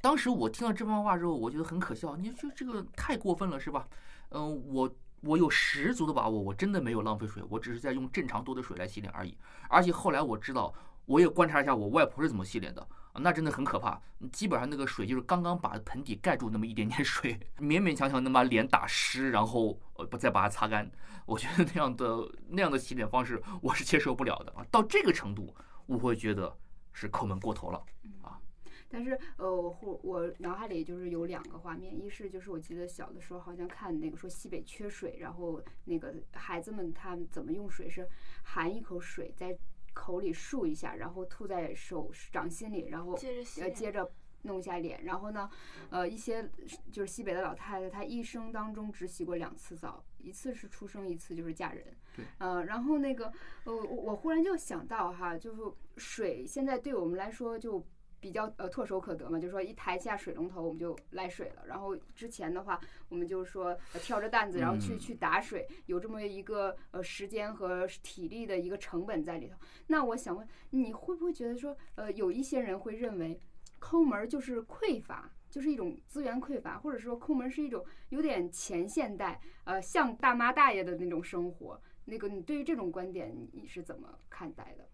Speaker 1: 当时我听到这番话之后，我觉得很可笑。你说这个太过分了，是吧？嗯，我我有十足的把握，我真的没有浪费水，我只是在用正常多的水来洗脸而已。而且后来我知道，我也观察一下我外婆是怎么洗脸的，那真的很可怕。基本上那个水就是刚刚把盆底盖住那么一点点水，勉勉强强能把脸打湿，然后呃不再把它擦干。我觉得那样的那样的洗脸方式我是接受不了的啊。到这个程度，我会觉得是抠门过头了啊。
Speaker 3: 但是，呃，我我脑海里就是有两个画面，一是就是我记得小的时候好像看那个说西北缺水，然后那个孩子们他们怎么用水是含一口水在口里漱一下，然后吐在手掌心里，然后呃接着弄一下脸，然后呢，呃一些就是西北的老太太，她一生当中只洗过两次澡，一次是出生，一次就是嫁人。
Speaker 1: 对。
Speaker 3: 呃，然后那个，呃，我忽然就想到哈，就是水现在对我们来说就。比较呃唾手可得嘛，就是说一抬下水龙头我们就来水了。然后之前的话，我们就是说挑着担子，然后去去打水，有这么一个呃时间和体力的一个成本在里头。那我想问，你会不会觉得说，呃，有一些人会认为抠门就是匮乏，就是一种资源匮乏，或者说抠门是一种有点前现代，呃，像大妈大爷的那种生活。那个你对于这种观点你是怎么看待的？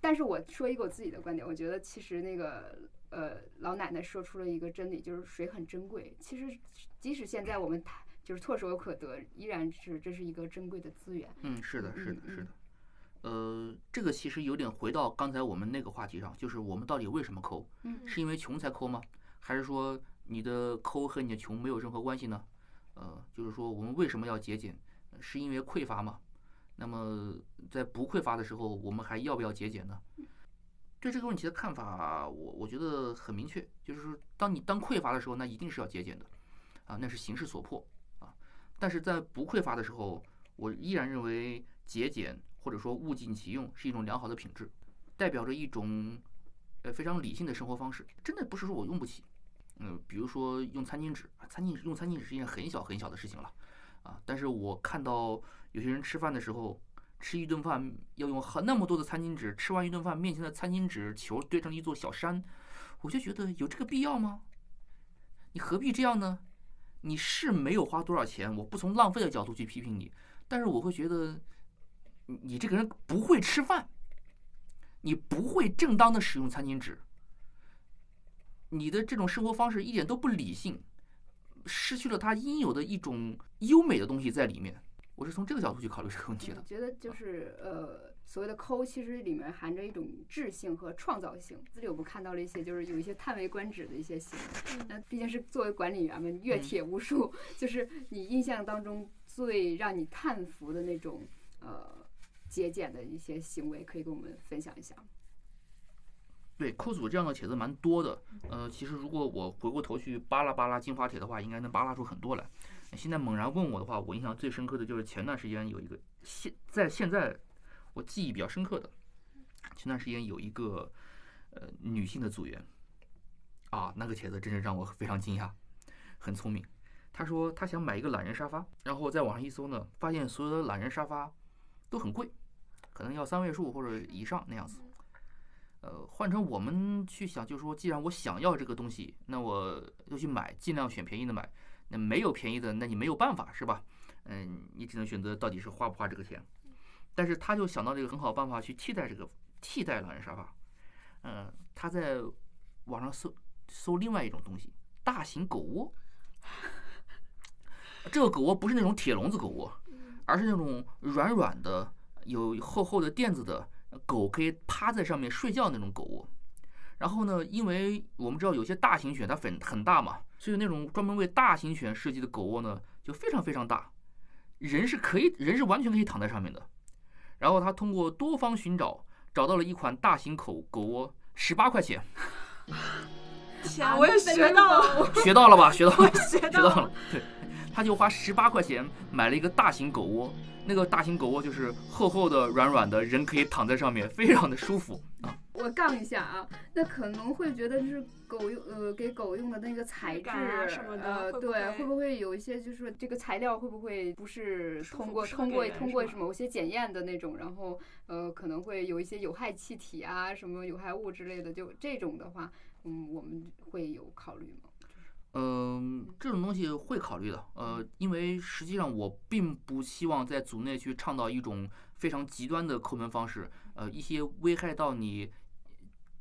Speaker 3: 但是我说一个我自己的观点，我觉得其实那个呃老奶奶说出了一个真理，就是水很珍贵。其实即使现在我们就是唾手可得，依然是这是一个珍贵的资源。
Speaker 1: 嗯，是的，是的，是的。呃，这个其实有点回到刚才我们那个话题上，就是我们到底为什么抠？
Speaker 3: 嗯，
Speaker 1: 是因为穷才抠吗？还是说你的抠和你的穷没有任何关系呢？呃，就是说我们为什么要节俭？是因为匮乏吗？那么，在不匮乏的时候，我们还要不要节俭呢？对这个问题的看法，我我觉得很明确，就是说，当你当匮乏的时候，那一定是要节俭的，啊，那是形势所迫啊。但是在不匮乏的时候，我依然认为节俭或者说物尽其用是一种良好的品质，代表着一种呃非常理性的生活方式。真的不是说我用不起，嗯，比如说用餐巾纸，餐巾纸用餐巾纸是一件很小很小的事情了，啊，但是我看到。有些人吃饭的时候，吃一顿饭要用很那么多的餐巾纸，吃完一顿饭，面前的餐巾纸球堆成一座小山，我就觉得有这个必要吗？你何必这样呢？你是没有花多少钱，我不从浪费的角度去批评你，但是我会觉得，你这个人不会吃饭，你不会正当的使用餐巾纸，你的这种生活方式一点都不理性，失去了它应有的一种优美的东西在里面。我是从这个角度去考虑这个问题的。
Speaker 3: 觉得就是呃，所谓的抠，其实里面含着一种智性和创造性。这里我们看到了一些，就是有一些叹为观止的一些行为。那毕竟是作为管理员们，阅帖无数，就是你印象当中最让你叹服的那种呃节俭的一些行为，可以跟我们分享一下。
Speaker 1: 对，抠组这样的帖子蛮多的。呃，其实如果我回过头去扒拉扒拉精华帖的话，应该能扒拉出很多来。现在猛然问我的话，我印象最深刻的就是前段时间有一个现在现在我记忆比较深刻的，前段时间有一个呃女性的组员啊，那个帖子真是让我非常惊讶，很聪明。她说她想买一个懒人沙发，然后在网上一搜呢，发现所有的懒人沙发都很贵，可能要三位数或者以上那样子。呃，换成我们去想，就是说，既然我想要这个东西，那我就去买，尽量选便宜的买。那没有便宜的，那你没有办法是吧？嗯，你只能选择到底是花不花这个钱。但是他就想到了一个很好办法去替代这个替代懒人沙发。嗯，他在网上搜搜另外一种东西，大型狗窝。这个狗窝不是那种铁笼子狗窝，而是那种软软的、有厚厚的垫子的，狗可以趴在上面睡觉那种狗窝。然后呢，因为我们知道有些大型犬它很很大嘛。所以那种专门为大型犬设计的狗窝呢，就非常非常大，人是可以，人是完全可以躺在上面的。然后他通过多方寻找，找到了一款大型狗狗窝，十八块钱，
Speaker 2: 天，
Speaker 3: 啊
Speaker 2: 我也学到了，
Speaker 1: 学到了吧？学到了，
Speaker 2: 学
Speaker 1: 学
Speaker 2: 到了。
Speaker 1: 对，他就花十八块钱买了一个大型狗窝，那个大型狗窝就是厚厚的、软软的，人可以躺在上面，非常的舒服啊。
Speaker 3: 我杠一下啊，那可能会觉得就是狗用呃给狗用的那个材质
Speaker 2: 什么的
Speaker 3: 呃
Speaker 2: 会不
Speaker 3: 对，
Speaker 2: 会
Speaker 3: 会不会有一些就是这个材料会不会不是通过通过通过什某些检验的那种，然后呃可能会有一些有害气体啊什么有害物之类的，就这种的话，嗯，我们会有考虑吗？
Speaker 1: 嗯，这种东西会考虑的。呃，因为实际上我并不希望在组内去倡导一种非常极端的抠门方式，呃，一些危害到你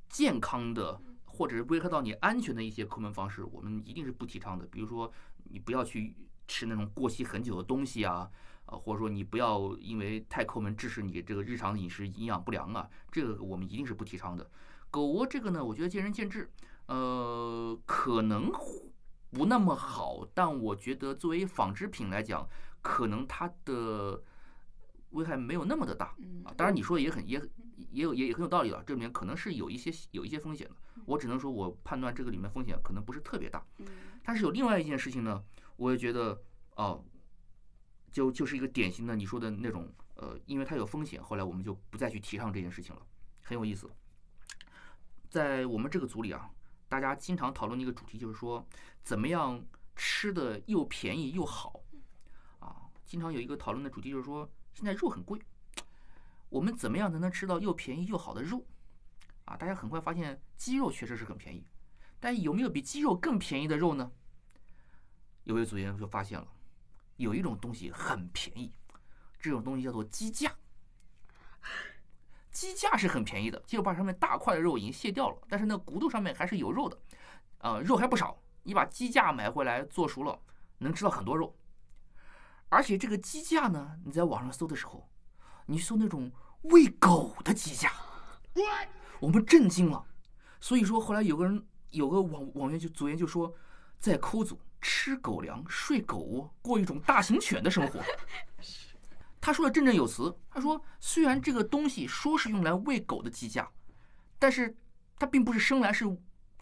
Speaker 1: 健康的或者是危害到你安全的一些抠门方式，我们一定是不提倡的。比如说，你不要去吃那种过期很久的东西啊，啊，或者说你不要因为太抠门致使你这个日常饮食营养不良啊，这个我们一定是不提倡的。狗窝这个呢，我觉得见仁见智，呃，可能不那么好，但我觉得作为纺织品来讲，可能它的危害没有那么的大
Speaker 3: 嗯
Speaker 1: 啊。当然你说的也很也也有也也很有道理了，这里面可能是有一些有一些风险的。我只能说我判断这个里面风险可能不是特别大。
Speaker 3: 嗯
Speaker 1: 但是有另外一件事情呢，我也觉得哦，就就是一个典型的你说的那种呃，因为它有风险，后来我们就不再去提倡这件事情了，很有意思。在我们这个组里啊，大家经常讨论的一个主题就是说，怎么样吃的又便宜又好啊？经常有一个讨论的主题就是说，现在肉很贵，我们怎么样才能吃到又便宜又好的肉？啊，大家很快发现鸡肉确实是很便宜，但有没有比鸡肉更便宜的肉呢？有位组员就发现了，有一种东西很便宜，这种东西叫做鸡架。鸡架是很便宜的，就把上面大块的肉已经卸掉了，但是那骨头上面还是有肉的，呃，肉还不少。你把鸡架买回来做熟了，能吃到很多肉。而且这个鸡架呢，你在网上搜的时候，你搜那种喂狗的鸡架，我们震惊了。所以说后来有个人有个网网员就组员就说，在抠组吃狗粮、睡狗窝，过一种大型犬的生活。他说的振振有词。他说，虽然这个东西说是用来喂狗的鸡架，但是它并不是生来是，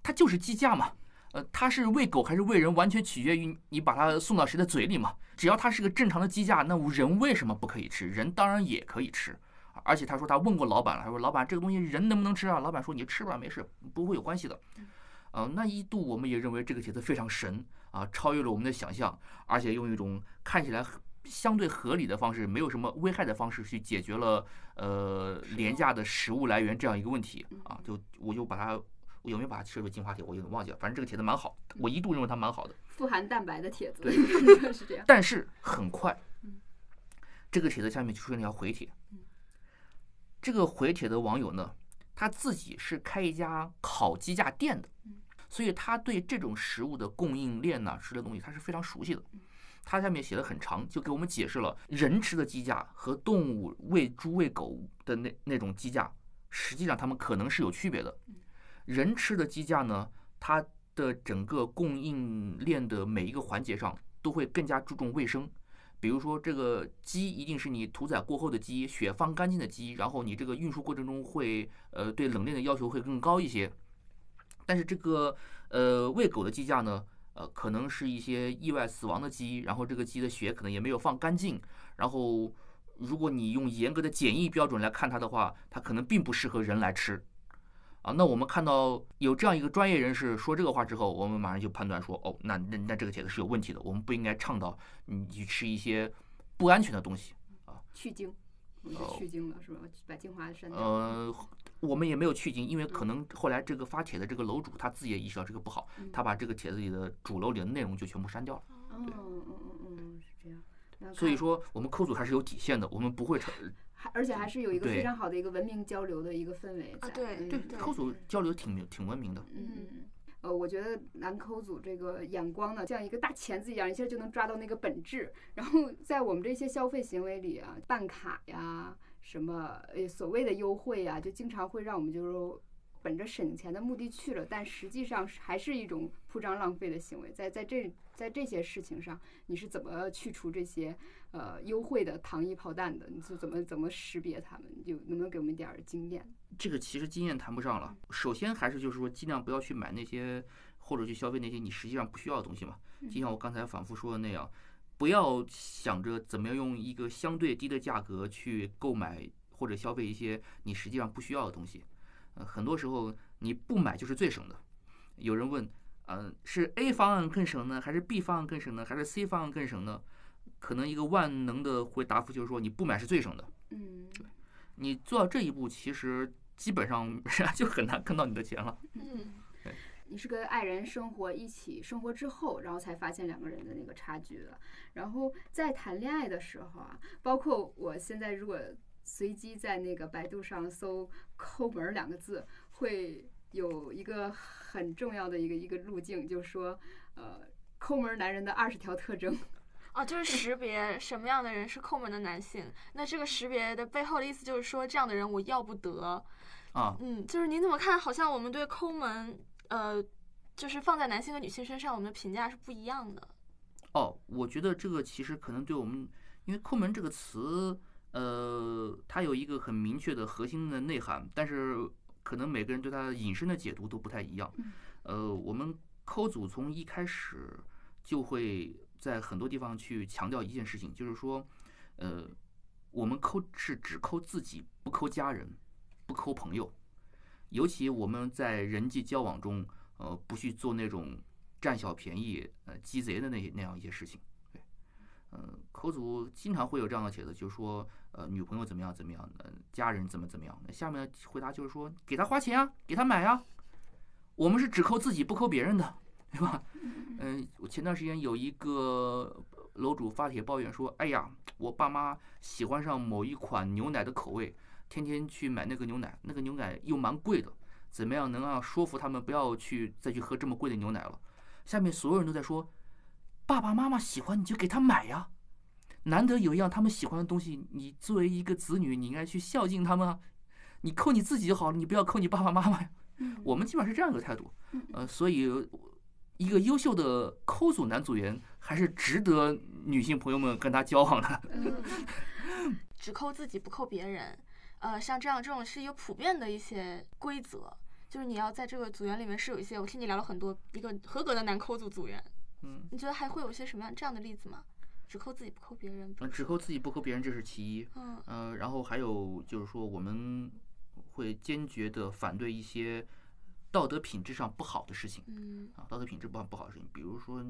Speaker 1: 它就是鸡架嘛。呃，它是喂狗还是喂人，完全取决于你把它送到谁的嘴里嘛。只要它是个正常的鸡架，那人为什么不可以吃？人当然也可以吃。而且他说他问过老板了，他说老板这个东西人能不能吃啊？老板说你吃吧，没事，不会有关系的。呃，那一度我们也认为这个帖子非常神啊，超越了我们的想象，而且用一种看起来相对合理的方式，没有什么危害的方式去解决了呃廉价的食物来源这样一个问题啊。就我就把它，我有没有把它设为精华帖，我有点忘记了。反正这个帖子蛮好，我一度认为它蛮好的。
Speaker 3: 富含蛋白的帖子，
Speaker 1: 对
Speaker 3: 是这样。
Speaker 1: 但是很快
Speaker 3: 嗯，
Speaker 1: 这个帖子下面就出现了一条回帖
Speaker 3: 嗯。
Speaker 1: 这个回帖的网友呢，他自己是开一家烤鸡架店的
Speaker 3: 嗯，
Speaker 1: 所以他对这种食物的供应链呐、吃的东西他是非常熟悉的。他下面写的很长，就给我们解释了人吃的鸡架和动物喂猪喂狗的那那种鸡架，实际上它们可能是有区别的。人吃的鸡架呢，它的整个供应链的每一个环节上都会更加注重卫生。比如说，这个鸡一定是你屠宰过后的鸡，血放干净的鸡，然后你这个运输过程中会呃对冷链的要求会更高一些。但是这个呃喂狗的鸡架呢，呃可能是一些意外死亡的鸡，然后这个鸡的血可能也没有放干净，然后如果你用严格的检疫标准来看它的话，它可能并不适合人来吃。啊，那我们看到有这样一个专业人士说这个话之后，我们马上就判断说，哦，那那那这个帖子是有问题的，我们不应该倡导你去吃一些不安全的东西啊。
Speaker 3: 去精，去精了是吧？把精华删掉。
Speaker 1: 呃，我们也没有去精，因为可能后来这个发帖的这个楼主他自己也意识到这个不好，
Speaker 3: 嗯
Speaker 1: 他把这个帖子里的主楼里的内容就全部删掉了。
Speaker 3: 哦，嗯嗯嗯嗯，是这样。
Speaker 1: 所以说，我们扣组还是有底线的，我们不会成
Speaker 3: 还而且还是有一个非常好的一个文明交流的一个氛围
Speaker 2: 对
Speaker 3: 嗯
Speaker 1: 对
Speaker 2: 对
Speaker 1: 扣组交流挺挺文明的。
Speaker 3: 嗯，呃，我觉得男抠组这个眼光呢，像一个大钳子一样，一下就能抓到那个本质。然后在我们这些消费行为里啊，办卡呀，什么呃所谓的优惠呀，就经常会让我们就是说本着省钱的目的去了，但实际上是还是一种铺张浪费的行为。在在这在这些事情上，你是怎么去除这些呃优惠的糖衣炮弹的？你是怎么怎么识别他们？就能不能给我们一点儿经验？
Speaker 1: 这个其实经验谈不上了。首先还是就是说，尽量不要去买那些或者去消费那些你实际上不需要的东西嘛。就像我刚才反复说的那样，不要想着怎么样用一个相对低的价格去购买或者消费一些你实际上不需要的东西。呃，很多时候你不买就是最省的。有人问，呃，是 A 方案更省呢，还是 B 方案更省呢，还是 C 方案更省呢？可能一个万能的回答复就是说，你不买是最省的。
Speaker 3: 嗯
Speaker 1: 你做到这一步，其实基本上 人家就很难坑到你的钱了。
Speaker 2: 嗯
Speaker 3: 你是跟爱人生活一起生活之后，然后才发现两个人的那个差距的。然后在谈恋爱的时候啊，包括我现在如果随机在那个百度上搜“抠门”两个字，会有一个很重要的一个一个路径，就是说，呃，抠门男人的二十条特征。
Speaker 2: 哦，就是识别什么样的人是抠门的男性。那这个识别的背后的意思就是说，这样的人我要不得。
Speaker 1: 啊，
Speaker 2: 嗯，就是您怎么看？好像我们对抠门，呃，就是放在男性和女性身上，我们的评价是不一样的。
Speaker 1: 哦，我觉得这个其实可能对我们，因为“抠门”这个词，呃，它有一个很明确的核心的内涵，但是可能每个人对它引申的解读都不太一样。呃，我们抠组从一开始就会在很多地方去强调一件事情，就是说，呃，我们抠是只抠自己，不抠家人，不抠朋友，尤其我们在人际交往中，呃，不去做那种占小便宜、呃鸡贼的那些那样一些事情。嗯、口组经常会有这样的帖子，就是说，呃，女朋友怎么样怎么样，呃，家人怎么怎么样。那下面的回答就是说，给他花钱啊，给他买啊。我们是只抠自己，不抠别人的，对吧？嗯、我前段时间有一个楼主发帖抱怨说，哎呀，我爸妈喜欢上某一款牛奶的口味，天天去买那个牛奶，那个牛奶又蛮贵的，怎么样能让说服他们不要去再去喝这么贵的牛奶了？下面所有人都在说，爸爸妈妈喜欢你就给他买呀，难得有一样他们喜欢的东西，你作为一个子女，你应该去孝敬他们啊，你扣你自己就好了，你不要扣你爸爸妈妈呀。我们基本上是这样一个态度，呃，所以一个优秀的抠组男组员还是值得女性朋友们跟他交往的。
Speaker 2: 只扣自己不扣别人，呃，像这样这种是一个普遍的一些规则，就是你要在这个组员里面是有一些，我听你聊了很多一个合格的男抠组组员，
Speaker 1: 嗯，
Speaker 2: 你觉得还会有一些什么样这样的例子吗？只扣自己不扣别人，
Speaker 1: 嗯只扣自己不扣别人，这是其一。
Speaker 2: 嗯
Speaker 1: 呃，然后还有就是说，我们会坚决的反对一些道德品质上不好的事情
Speaker 2: 嗯
Speaker 1: 啊，道德品质不好不好的事情，比如说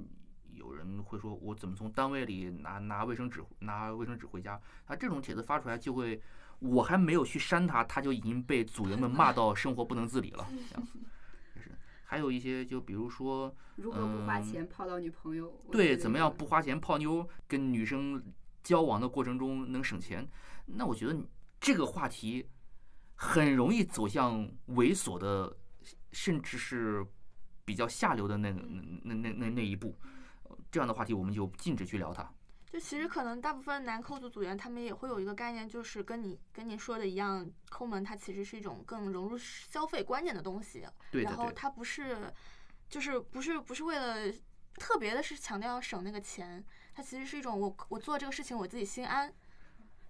Speaker 1: 有人会说，我怎么从单位里拿拿卫生纸拿卫生纸回家？他这种帖子发出来就会，我还没有去删他，他就已经被组员们骂到生活不能自理了。这样，就是还有一些就比如说，
Speaker 3: 如何不花
Speaker 1: 嗯
Speaker 3: 钱泡到女朋友？
Speaker 1: 对，怎么样不花钱泡妞，跟女生交往的过程中能省钱？那我觉得这个话题很容易走向猥琐的，甚至是比较下流的那个那那那那一步。呃这样的话题我们就禁止去聊它。
Speaker 2: 就其实可能大部分男扣组组员他们也会有一个概念，就是跟你跟你说的一样，抠门它其实是一种更融入消费观念的东西，
Speaker 1: 对。
Speaker 2: 然后它不是，就是不是不是为了特别的是强调要省那个钱，它其实是一种我我做这个事情我自己心安，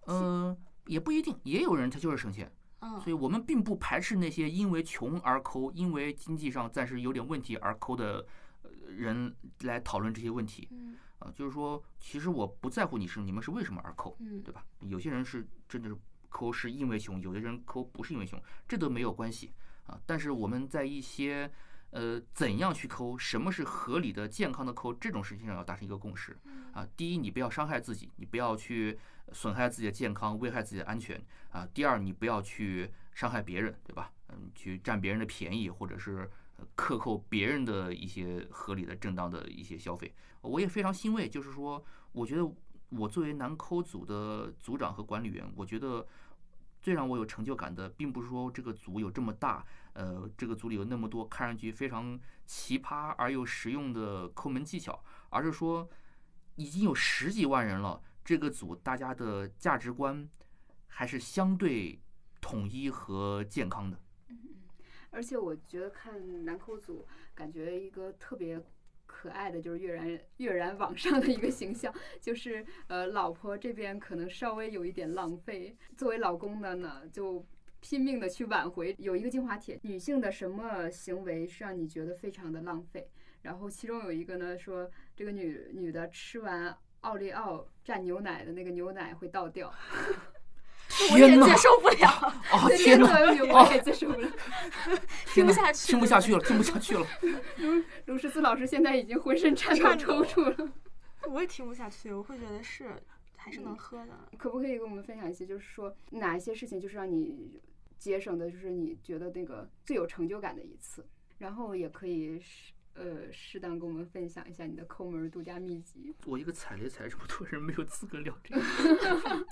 Speaker 1: 嗯、也不一定，也有人他就是省钱，
Speaker 2: 嗯
Speaker 1: 所以我们并不排斥那些因为穷而抠，因为经济上暂时有点问题而抠的呃人来讨论这些问题。
Speaker 2: 嗯
Speaker 1: 啊，就是说，其实我不在乎你是你们是为什么而扣，
Speaker 2: 嗯
Speaker 1: 对吧？有些人是真的是抠是因为穷，有的人抠不是因为穷，这都没有关系啊。但是我们在一些呃怎样去抠，什么是合理的、健康的抠这种事情上要达成一个共识啊。第一，你不要伤害自己，你不要去损害自己的健康，危害自己的安全啊。第二，你不要去伤害别人，对吧？嗯，去占别人的便宜，或者是呃克扣别人的一些合理的、正当的一些消费。我也非常欣慰，就是说，我觉得我作为南抠组的组长和管理员，我觉得最让我有成就感的，并不是说这个组有这么大，呃，这个组里有那么多看上去非常奇葩而又实用的抠门技巧，而是说已经有十几万人了，这个组大家的价值观还是相对统一和健康的。
Speaker 3: 而且我觉得看男抠组，感觉一个特别可爱的就是跃然跃然网上的一个形象，就是呃，老婆这边可能稍微有一点浪费，作为老公的呢就。拼命的去挽回，有一个精华帖，女性的什么行为是让你觉得非常的浪费？然后其中有一个呢说，这个女女的吃完奥利奥蘸牛奶的那个牛奶会倒掉，
Speaker 2: 我也
Speaker 1: 天哪
Speaker 2: 接！受不了，
Speaker 1: 哦
Speaker 3: 这
Speaker 1: 天哪！
Speaker 3: 个我也接受不了。
Speaker 2: 听不下去
Speaker 1: 听不下去了，听不下去了。
Speaker 3: 卢卢诗思老师现在已经浑身颤抖
Speaker 2: 颤
Speaker 3: 抽搐了。
Speaker 2: 我也听不下去，我会觉得是还是能喝的。
Speaker 3: 可不可以跟我们分享一些，就是说哪一些事情就是让你节省的，就是你觉得那个最有成就感的一次？然后也可以适呃适当跟我们分享一下你的抠门儿度假秘籍。
Speaker 1: 我一个踩雷踩这么多人，没有资格聊这个。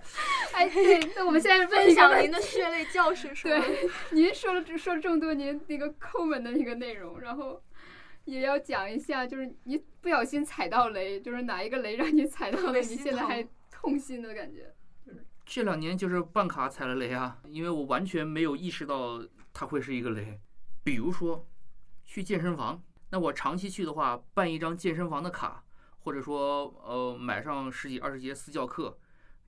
Speaker 3: 哎，对，那我们现在
Speaker 2: 分享您的血泪教训？
Speaker 3: 对，您说了这说了这么多您那个抠门的那个内容，然后也要讲一下，就是你不小心踩到雷，就是哪一个雷让你踩到了，你现在还痛心的感觉。
Speaker 1: 这两年就是办卡踩了雷啊，因为我完全没有意识到它会是一个雷。比如说去健身房，那我长期去的话，办一张健身房的卡，或者说呃买上十几二十节私教课，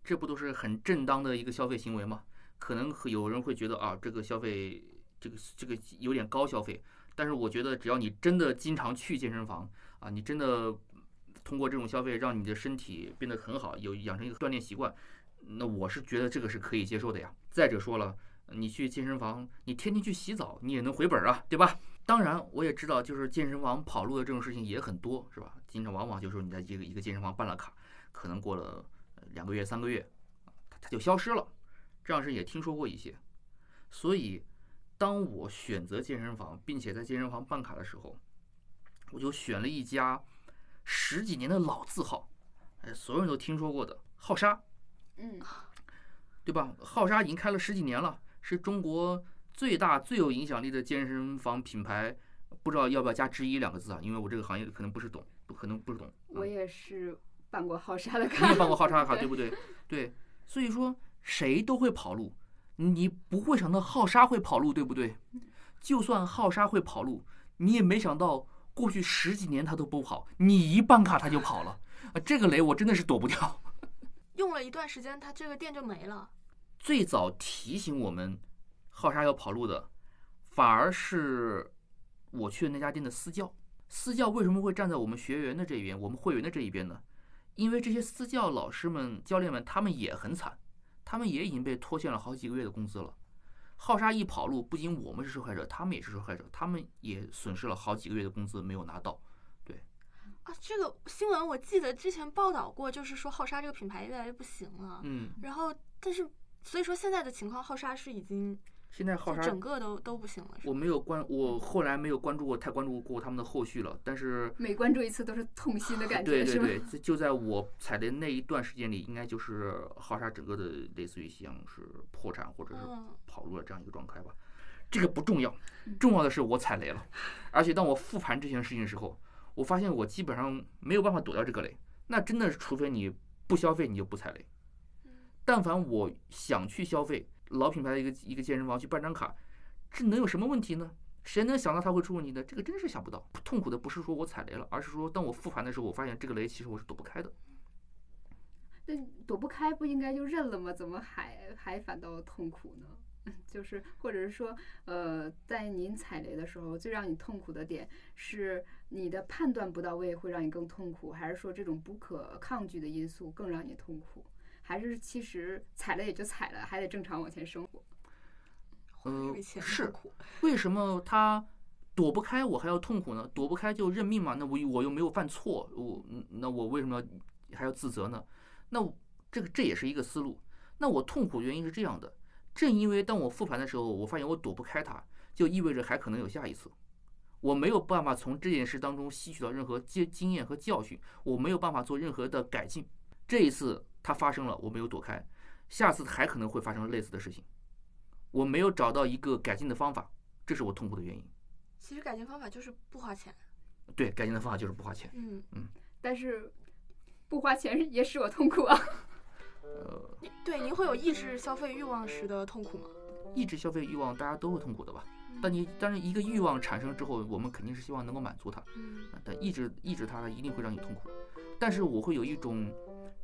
Speaker 1: 这不都是很正当的一个消费行为吗？可能有人会觉得啊，这个消费这个这个有点高消费，但是我觉得只要你真的经常去健身房啊，你真的通过这种消费让你的身体变得很好，有养成一个锻炼习惯，那我是觉得这个是可以接受的呀。再者说了，你去健身房，你天天去洗澡，你也能回本啊，对吧？当然，我也知道，就是健身房跑路的这种事情也很多，是吧？经常往往就是你在一个一个健身房办了卡，可能过了呃两个月、三个月，它它就消失了，这样事也听说过一些。所以，当我选择健身房，并且在健身房办卡的时候，我就选了一家十几年的老字号，哎，所有人都听说过的浩沙。
Speaker 3: 嗯，
Speaker 1: 对吧？浩沙已经开了十几年了，是中国最大最有影响力的健身房品牌。不知道要不要加“之一”两个字啊？因为我这个行业可能不是懂，不可能不是懂。
Speaker 3: 我
Speaker 1: 嗯
Speaker 3: 也是办过浩沙的卡你，
Speaker 1: 也办过浩沙的卡，
Speaker 3: 对
Speaker 1: 对不对？对，所以说谁都会跑路，你不会想到浩沙会跑路，对不对？就算浩沙会跑路，你也没想到过去十几年他都不跑，你一办卡他就跑了。啊，这个雷我真的是躲不掉。
Speaker 2: 用了一段时间，他这个店就没了。
Speaker 1: 最早提醒我们浩沙要跑路的，反而是我去的那家店的私教。私教为什么会站在我们学员的这一边，我们会员的这一边呢？因为这些私教老师们、教练们，他们也很惨，他们也已经被拖欠了好几个月的工资了。浩沙一跑路，不仅我们是受害者，他们也是受害者，他们也损失了好几个月的工资没有拿到。
Speaker 2: 对啊，这个新闻我记得之前报道过，就是说浩沙这个品牌越来越不行了。
Speaker 1: 嗯，
Speaker 2: 然后，但是所以说现在的情况，浩沙是已经就
Speaker 1: 现在浩沙
Speaker 2: 整个都都不行了。
Speaker 1: 我没有关，我后来没有关注过，太关注过他们的后续了，但是。
Speaker 3: 每关注一次都是痛心的感觉，
Speaker 1: 对对对，就就在我踩雷那一段时间里，应该就是浩沙整个的类似于像是破产或者是
Speaker 2: 嗯，
Speaker 1: 跑路的这样一个状态吧。这个不重要，重要的是我踩雷了，而且当我复盘这件事情的时候，我发现我基本上没有办法躲掉这个雷。那真的是，除非你不消费，你就不踩雷。但凡我想去消费老品牌的一个一个健身房去办张卡，这能有什么问题呢？谁能想到它会出问题呢？这个真是想不到。痛苦的不是说我踩雷了，而是说当我复盘的时候，我发现这个雷其实我是躲不开的。
Speaker 3: 那躲不开，不应该就认了吗？怎么还还反倒痛苦呢？就是，或者是说，呃，在您踩雷的时候，最让你痛苦的点是你的判断不到位，会让你更痛苦，还是说这种不可抗拒的因素更让你痛苦？还是其实踩了也就踩了，还得正常往前生活？
Speaker 1: 呃是
Speaker 2: 苦
Speaker 1: 为什么他躲不开我还要痛苦呢？躲不开就认命嘛？那我我又没有犯错，我嗯那我为什么要还要自责呢？那这个这也是一个思路。那我痛苦的原因是这样的，正因为当我复盘的时候，我发现我躲不开它，就意味着还可能有下一次。我没有办法从这件事当中吸取到任何经经验和教训，我没有办法做任何的改进。这一次它发生了，我没有躲开，下次还可能会发生类似的事情。我没有找到一个改进的方法，这是我痛苦的原因。
Speaker 2: 其实改进方法就是不花钱。
Speaker 1: 对，改进的方法就是不花钱。
Speaker 2: 嗯嗯，
Speaker 3: 但是不花钱也使我痛苦啊！
Speaker 1: 呃，
Speaker 2: 对您会有抑制消费欲望时的痛苦吗？
Speaker 1: 抑制消费欲望，大家都会痛苦的吧？但你但是一个欲望产生之后，我们肯定是希望能够满足它，
Speaker 2: 嗯
Speaker 1: 啊但抑制抑制它，它一定会让你痛苦。但是我会有一种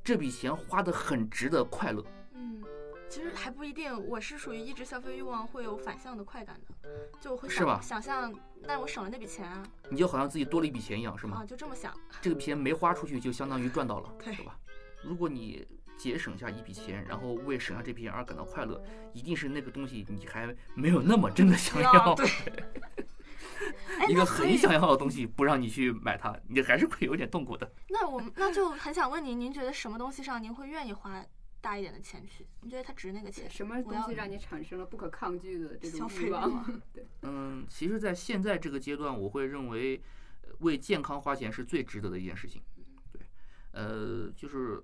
Speaker 1: 这笔钱花的很值得快乐。
Speaker 2: 嗯，其实还不一定，我是属于一直消费欲望会有反向的快感的，就我会想
Speaker 1: 是吧
Speaker 2: 想象，但我省了那笔钱啊，
Speaker 1: 你就好像自己多了一笔钱一样，是吗？
Speaker 2: 啊，就这么想，
Speaker 1: 这个钱没花出去，就相当于赚到了，
Speaker 2: 对
Speaker 1: 对吧？如果你节省下一笔钱，然后为省下这笔钱而感到快乐，一定是那个东西你还没有那么真的想
Speaker 2: 啊
Speaker 1: 要，
Speaker 2: 对，哎，
Speaker 1: 一个很想要的东西不让你去买它，你还是会有点痛苦的。
Speaker 2: 那我们那就很想问您，您觉得什么东西上您会愿意花大一点的钱去？你觉得它值那个钱？
Speaker 3: 什么东西让你产生了不可抗拒的这种
Speaker 2: 费欲
Speaker 3: 欲望？对，
Speaker 1: 嗯，其实，在现在这个阶段，我会认为呃为健康花钱是最值得的一件事情。对，呃，就是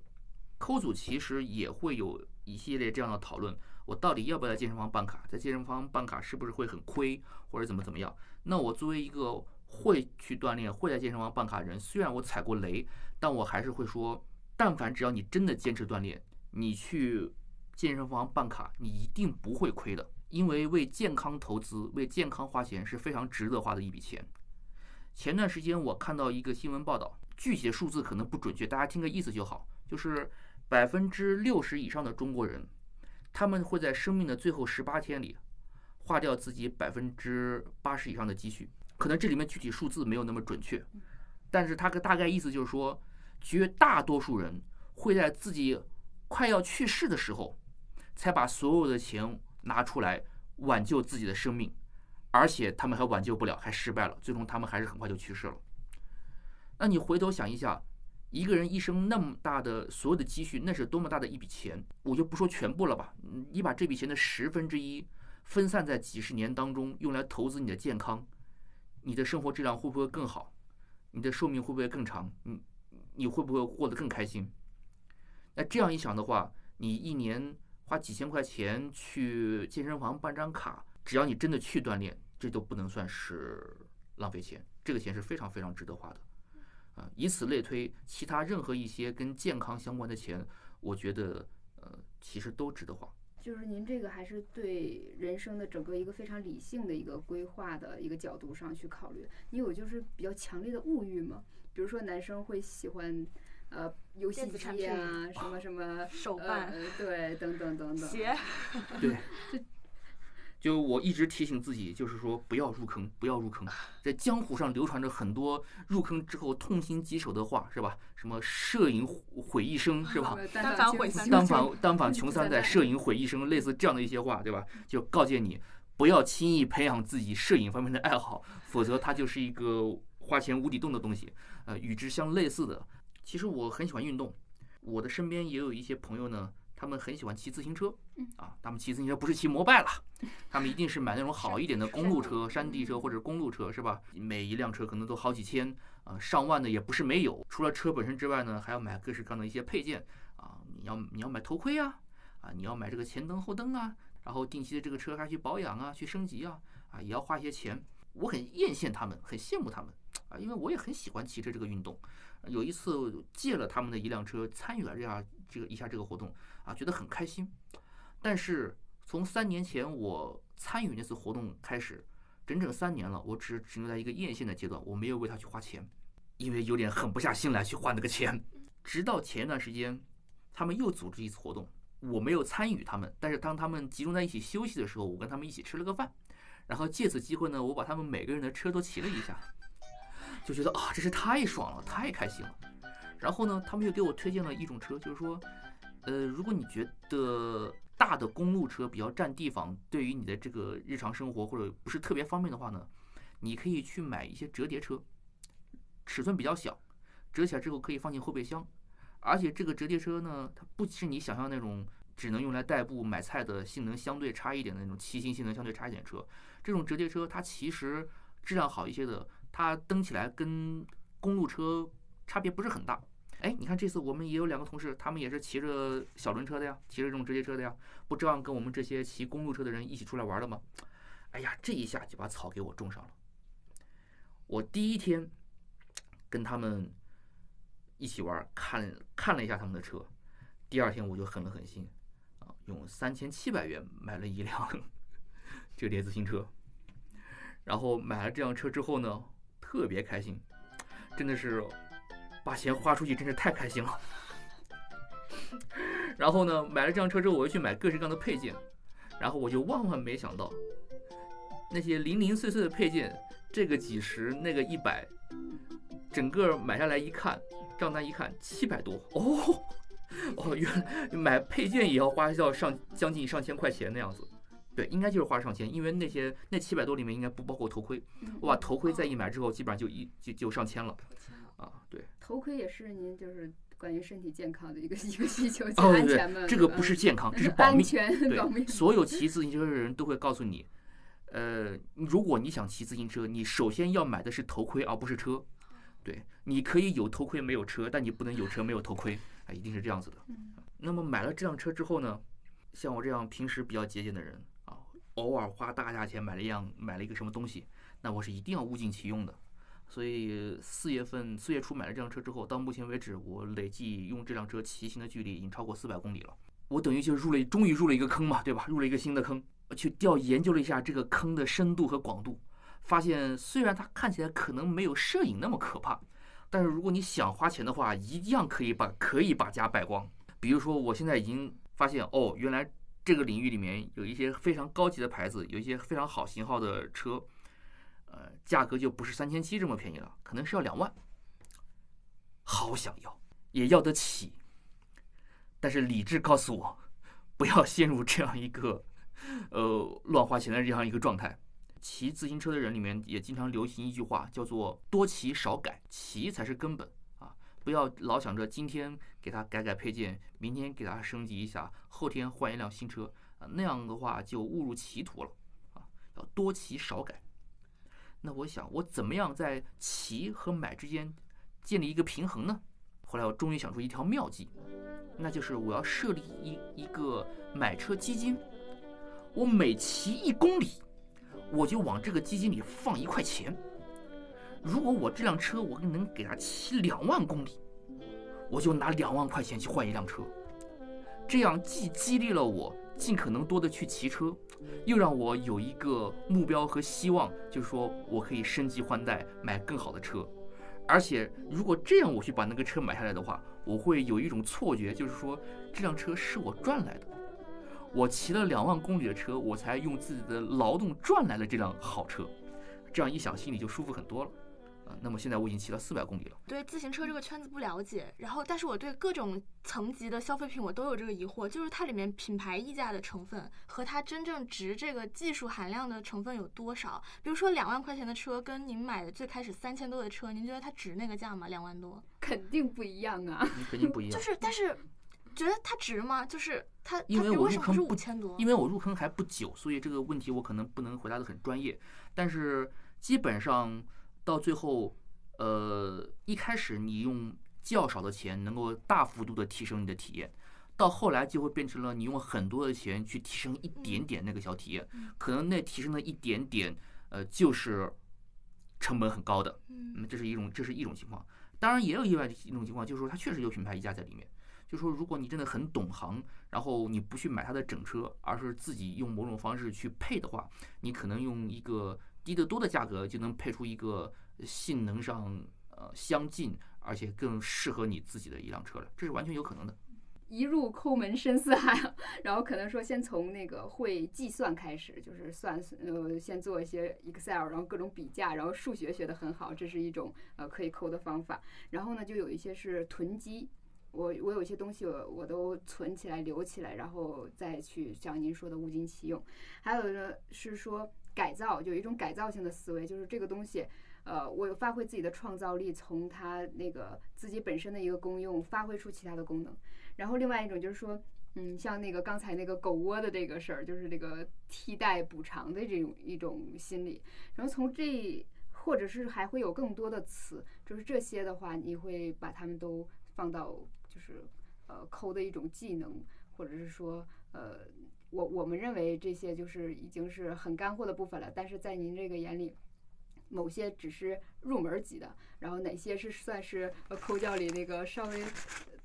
Speaker 1: 抠组其实也会有一系列这样的讨论，我到底要不要在健身房办卡？在健身房办卡是不是会很亏，或者怎么怎么样？那我作为一个会去锻炼、会在健身房办卡人，虽然我踩过雷，但我还是会说，但凡只要你真的坚持锻炼，你去健身房办卡，你一定不会亏的，因为为健康投资、为健康花钱是非常值得花的一笔钱。前段时间我看到一个新闻报道，具体的数字可能不准确，大家听个意思就好，就是百分之六十以上的中国人，他们会在生命的最后十八天里，花掉自己百分之八十以上的积蓄。可能这里面具体数字没有那么准确，但是他个大概意思就是说，绝大多数人会在自己快要去世的时候，才把所有的钱拿出来挽救自己的生命，而且他们还挽救不了，还失败了，最终他们还是很快就去世了。那你回头想一下，一个人一生那么大的所有的积蓄，那是多么大的一笔钱？我就不说全部了吧，嗯你把这笔钱的十分之一分散在几十年当中，用来投资你的健康，你的生活质量会不会更好？你的寿命会不会更长？你你会不会过得更开心？那这样一想的话，你一年花几千块钱去健身房办张卡，只要你真的去锻炼，这都不能算是浪费钱，这个钱是非常非常值得花的。啊，以此类推，其他任何一些跟健康相关的钱，我觉得呃其实都值得花。
Speaker 3: 就是您这个还是对人生的整个一个非常理性的一个规划的一个角度上去考虑。你有就是比较强烈的物欲吗？比如说男生会喜欢呃游戏
Speaker 2: 产
Speaker 3: 机啊，什么什么呃
Speaker 2: 手办、
Speaker 3: 对，等等等等。
Speaker 2: 鞋，
Speaker 1: 对，就我一直提醒自己，就是说不要入坑，不要入坑。在江湖上流传着很多入坑之后痛心疾首的话，是吧？什么摄影毁毁一生，是吧？
Speaker 3: 呃
Speaker 2: 单
Speaker 3: 反
Speaker 2: 毁三
Speaker 1: 单反 单反穷三代，摄影毁一生，类似这样的一些话，对吧？就告诫你不要轻易培养自己摄影方面的爱好，否则它就是一个花钱无底洞的东西。呃，与之相类似的，其实我很喜欢运动，我的身边也有一些朋友呢，他们很喜欢骑自行车，啊，他们骑自行车不是骑摩拜了，他们一定是买那种好一点的公路车、山地车或者公路车，是吧？每一辆车可能都好几千，啊，上万的也不是没有。除了车本身之外呢，还要买各式各样的一些配件，啊，你要你要买头盔啊，啊，你要买这个前灯后灯啊，然后定期的这个车还去保养啊，去升级啊，啊，也要花一些钱。我很艳羡他们，很羡慕他们啊，因为我也很喜欢骑车这个运动。有一次借了他们的一辆车，参与了这样这个一下这个活动啊，觉得很开心。但是从三年前我参与那次活动开始，整整三年了，我只停留在一个艳羡的阶段，我没有为他去花钱，因为有点狠不下心来去花那个钱。直到前一段时间，他们又组织一次活动，我没有参与他们，但是当他们集中在一起休息的时候，我跟他们一起吃了个饭，然后借此机会呢，我把他们每个人的车都骑了一下，就觉得啊，真是太爽了，太开心了。然后呢，他们又给我推荐了一种车，就是说，呃，如果你觉得大的公路车比较占地方，对于你的这个日常生活或者不是特别方便的话呢，你可以去买一些折叠车，尺寸比较小，折起来之后可以放进后备箱，而且这个折叠车呢，它不是你想象那种只能用来代步买菜的性能相对差一点的那种骑行性能相对差一点车，这种折叠车它其实质量好一些的，它蹬起来跟公路车差别不是很大。哎，你看这次我们也有两个同事，他们也是骑着小轮车的呀，骑着这种折叠车的呀，不照样跟我们这些骑公路车的人一起出来玩了吗？哎呀，这一下就把草给我种上了。我第一天跟他们一起玩，看看了一下他们的车，第二天我就狠了狠心，啊，用三千七百元买了一辆折叠自行车。然后买了这辆车之后呢，特别开心，真的是把钱花出去，真是太开心了。然后呢，买了这辆车之后，我又去买各式各样的配件，然后我就万万没想到，那些零零碎碎的配件，这个几十，那个一百，整个买下来一看，账单一看，七百多哦。哦，原来买配件也要花要上将近上千块钱那样子，对，应该就是花上千，因为那些那七百多里面应该不包括头盔，我把头盔再一买之后，基本上就一就就上千了，啊，对，
Speaker 3: 头盔也是您就是关于身体健康的一个一个需求，
Speaker 1: 哦
Speaker 3: 安全嘛，
Speaker 1: 对，这个不是健康，这是 保
Speaker 3: 安
Speaker 1: 命，
Speaker 3: 全保命
Speaker 1: 对，。所有骑自行车的人都会告诉你，呃，如果你想骑自行车，你首先要买的是头盔，而不是车。对，你可以有头盔没有车，但你不能有车没有头盔，啊，一定是这样子的。
Speaker 3: 嗯
Speaker 1: 那么买了这辆车之后呢，像我这样平时比较节俭的人啊，偶尔花大价钱买了一样买了一个什么东西，那我是一定要物尽其用的。所以四月份四月初买了这辆车之后，到目前为止，我累计用这辆车骑行的距离已经超过四百公里了。我等于就入了，终于入了一个坑嘛，对吧？入了一个新的坑，去调研究了一下这个坑的深度和广度，发现虽然它看起来可能没有摄影那么可怕，但是如果你想花钱的话，一样可以把可以把家败光。比如说，我现在已经发现哦，原来这个领域里面有一些非常高级的牌子，有一些非常好型号的车，价格就不是三千七这么便宜了，可能是要两万。好想要，也要得起，但是理智告诉我，不要陷入这样一个，呃，乱花钱的这样一个状态。骑自行车的人里面也经常流行一句话，叫做“多骑少改”，骑才是根本啊！不要老想着今天给它改改配件，明天给它升级一下，后天换一辆新车啊，那样的话就误入歧途了啊！要多骑少改。那我想，我怎么样在骑和买之间建立一个平衡呢？后来我终于想出一条妙计，那就是我要设立一一个买车基金，我每骑一公里，我就往这个基金里放一块钱。如果我这辆车我能给它骑两万公里，我就拿两万块钱去换一辆车。这样既激励了我尽可能多的去骑车，又让我有一个目标和希望，就是说我可以升级换代，买更好的车。而且如果这样我去把那个车买下来的话，我会有一种错觉，就是说这辆车是我赚来的。我骑了两万公里的车，我才用自己的劳动赚来了这辆好车。这样一想，心里就舒服很多了。啊，那么现在我已经骑了四百公里了。
Speaker 2: 对自行车这个圈子不了解，然后但是我对各种层级的消费品我都有这个疑惑，就是它里面品牌溢价的成分和它真正值这个技术含量的成分有多少？比如说两万块钱的车跟您买的最开始三千多的车，您觉得它值那个价吗？两万多？
Speaker 3: 肯定不一样啊！
Speaker 1: 肯定不一样，
Speaker 2: 就是，但是觉得它值吗？就是它，
Speaker 1: 因为我
Speaker 2: 它为什么是
Speaker 1: 入坑不
Speaker 2: 五千多？
Speaker 1: 因为我入坑还不久，所以这个问题我可能不能回答的很专业。但是基本上到最后，呃，一开始你用较少的钱能够大幅度的提升你的体验，到后来就会变成了你用很多的钱去提升一点点那个小体验，可能那提升的一点点，呃，就是成本很高的。
Speaker 2: 嗯
Speaker 1: 嗯，这是一种这是一种情况。当然也有意外的一种情况，就是说它确实有品牌溢价在里面。就是说，如果你真的很懂行，然后你不去买它的整车，而是自己用某种方式去配的话，你可能用一个低得多的价格就能配出一个性能上呃相近，而且更适合你自己的一辆车来，这是完全有可能的。
Speaker 3: 一入抠门深似海，然后可能说先从那个会计算开始，就是算呃先做一些 Excel，然后各种比价，然后数学学得很好，这是一种呃可以抠的方法。然后呢，就有一些是囤积。我我有一些东西我我都存起来留起来，然后再去像您说的物尽其用。还有呢是说改造，有一种改造性的思维，就是这个东西，呃，我有发挥自己的创造力，从它那个自己本身的一个功用发挥出其他的功能。然后另外一种就是说，嗯，像那个刚才那个狗窝的这个事儿，就是这个替代补偿的这种一种心理。然后从这，或者是还会有更多的词，就是这些的话，你会把它们都放到就是呃抠的一种技能，或者是说呃，我我们认为这些就是已经是很干货的部分了，但是在您这个眼里。某些只是入门级的，然后哪些是算是呃抠教里那个稍微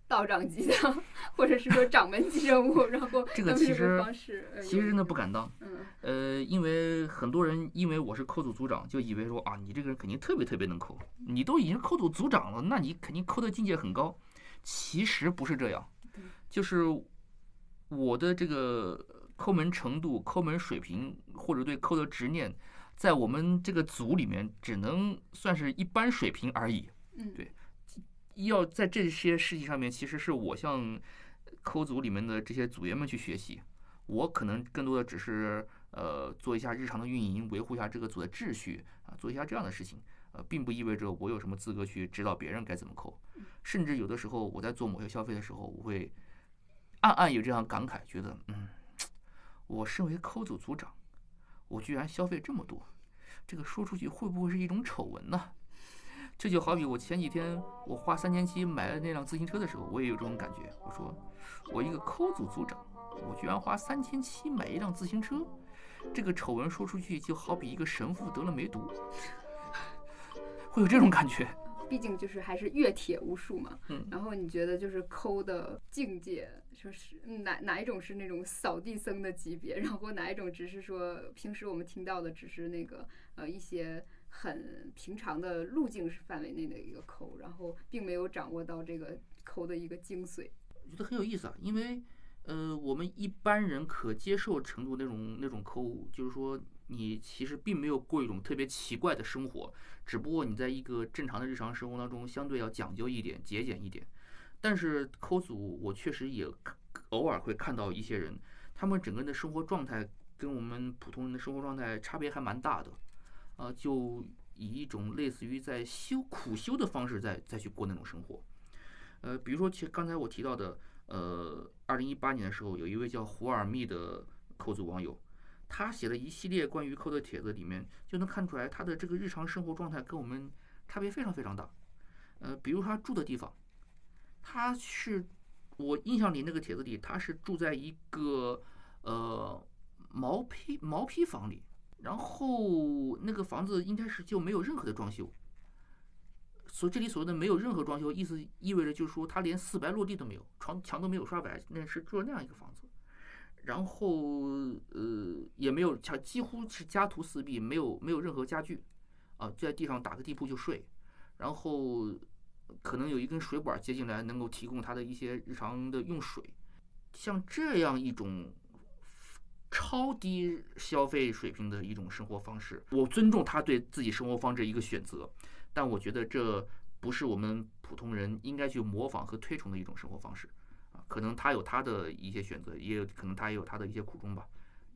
Speaker 3: 道长级的，或者是说掌门级人物，然后
Speaker 1: 这个其实其实真的不敢当。
Speaker 3: 嗯
Speaker 1: 呃，因为很多人因为我是抠组组长，就以为说啊，你这个人肯定特别特别能抠，你都已经抠组组长了，那你肯定抠的境界很高。其实不是这样，就是我的这个抠门程度、抠门水平或者对抠的执念，在我们这个组里面只能算是一般水平而已。
Speaker 3: 嗯，
Speaker 1: 对要在这些事情上面，其实是我向抠组里面的这些组员们去学习。我可能更多的只是呃做一下日常的运营，维护一下这个组的秩序啊，做一下这样的事情。呃，并不意味着我有什么资格去指导别人该怎么抠。甚至有的时候我在做某些消费的时候，我会暗暗有这样感慨，觉得嗯，我身为抠组组长，我居然消费这么多，这个说出去会不会是一种丑闻呢？这就好比我前几天我花三千七买了那辆自行车的时候，我也有这种感觉。我说，我一个抠组组长，我居然花三千七买一辆自行车，这个丑闻说出去就好比一个神父得了梅毒，会有这种感觉。
Speaker 3: 毕竟就是还是阅帖无数嘛。
Speaker 1: 嗯
Speaker 3: 然后你觉得就是抠的境界，就是哪哪一种是那种扫地僧的级别，然后哪一种只是说平时我们听到的只是那个呃一些很平常的路径是范围内的一个抠，然后并没有掌握到这个抠的一个精髓。
Speaker 1: 我觉得很有意思啊，因为呃，我们一般人可接受程度那种那种抠，就是说你其实并没有过一种特别奇怪的生活，只不过你在一个正常的日常生活当中，相对要讲究一点、节俭一点。但是抠组，我确实也偶尔会看到一些人，他们整个人的生活状态跟我们普通人的生活状态差别还蛮大的，啊、就以一种类似于在修苦修的方式再再去过那种生活。呃，比如说，其实刚才我提到的，呃，二零一八年的时候，有一位叫胡尔密的抠组网友，他写了一系列关于抠的帖子，里面就能看出来他的这个日常生活状态跟我们差别非常非常大。呃，比如他住的地方，他是我印象里那个帖子里，他是住在一个呃毛坯毛坯房里，然后那个房子应该是就没有任何的装修。所这里所谓的没有任何装修，意思意味着就是说他连四白落地都没有，床墙都没有刷白，那是住了那样一个房子。然后呃也没有墙，几乎是家徒四壁，没有没有任何家具，啊，就在地上打个地铺就睡，然后可能有一根水管接进来，能够提供他的一些日常的用水。像这样一种超低消费水平的一种生活方式，我尊重他对自己生活方式一个选择，但我觉得这不是我们普通人应该去模仿和推崇的一种生活方式。可能他有他的一些选择，也有可能他也有他的一些苦衷吧。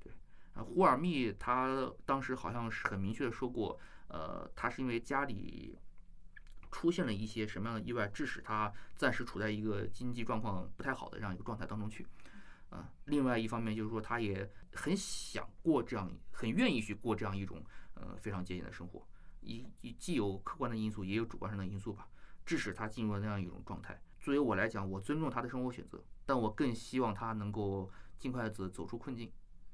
Speaker 1: 对，啊，胡尔密他当时好像是很明确的说过，呃，他是因为家里出现了一些什么样的意外，致使他暂时处在一个经济状况不太好的这样一个状态当中去。啊，另外一方面就是说，他也很想过这样，很愿意去过这样一种呃非常节俭的生活，一一既有客观的因素，也有主观上的因素吧，致使他进入了那样一种状态。作为我来讲，我尊重他的生活选择，但我更希望他能够尽快的走出困境，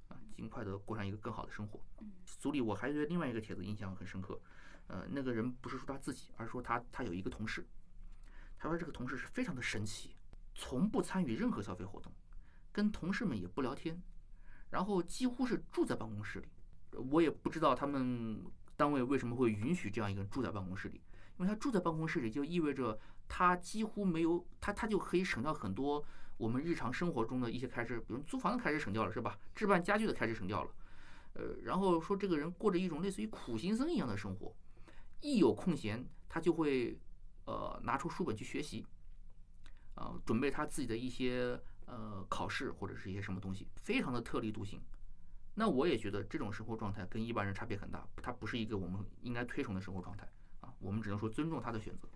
Speaker 1: 啊，尽快的过上一个更好的生活。组里我还对另外一个帖子印象很深刻，呃，那个人不是说他自己，而是说他他有一个同事，他说这个同事是非常的神奇，从不参与任何消费活动，跟同事们也不聊天，然后几乎是住在办公室里。我也不知道他们单位为什么会允许这样一个人住在办公室里，因为他住在办公室里就意味着他几乎没有他他就可以省掉很多我们日常生活中的一些开支，比如租房的开支省掉了是吧？置办家具的开支省掉了。呃，然后说这个人过着一种类似于苦行僧一样的生活，一有空闲他就会呃拿出书本去学习，啊、准备他自己的一些呃考试或者是一些什么东西，非常的特立独行。那我也觉得这种生活状态跟一般人差别很大，它不是一个我们应该推崇的生活状态啊，我们只能说尊重他的选择。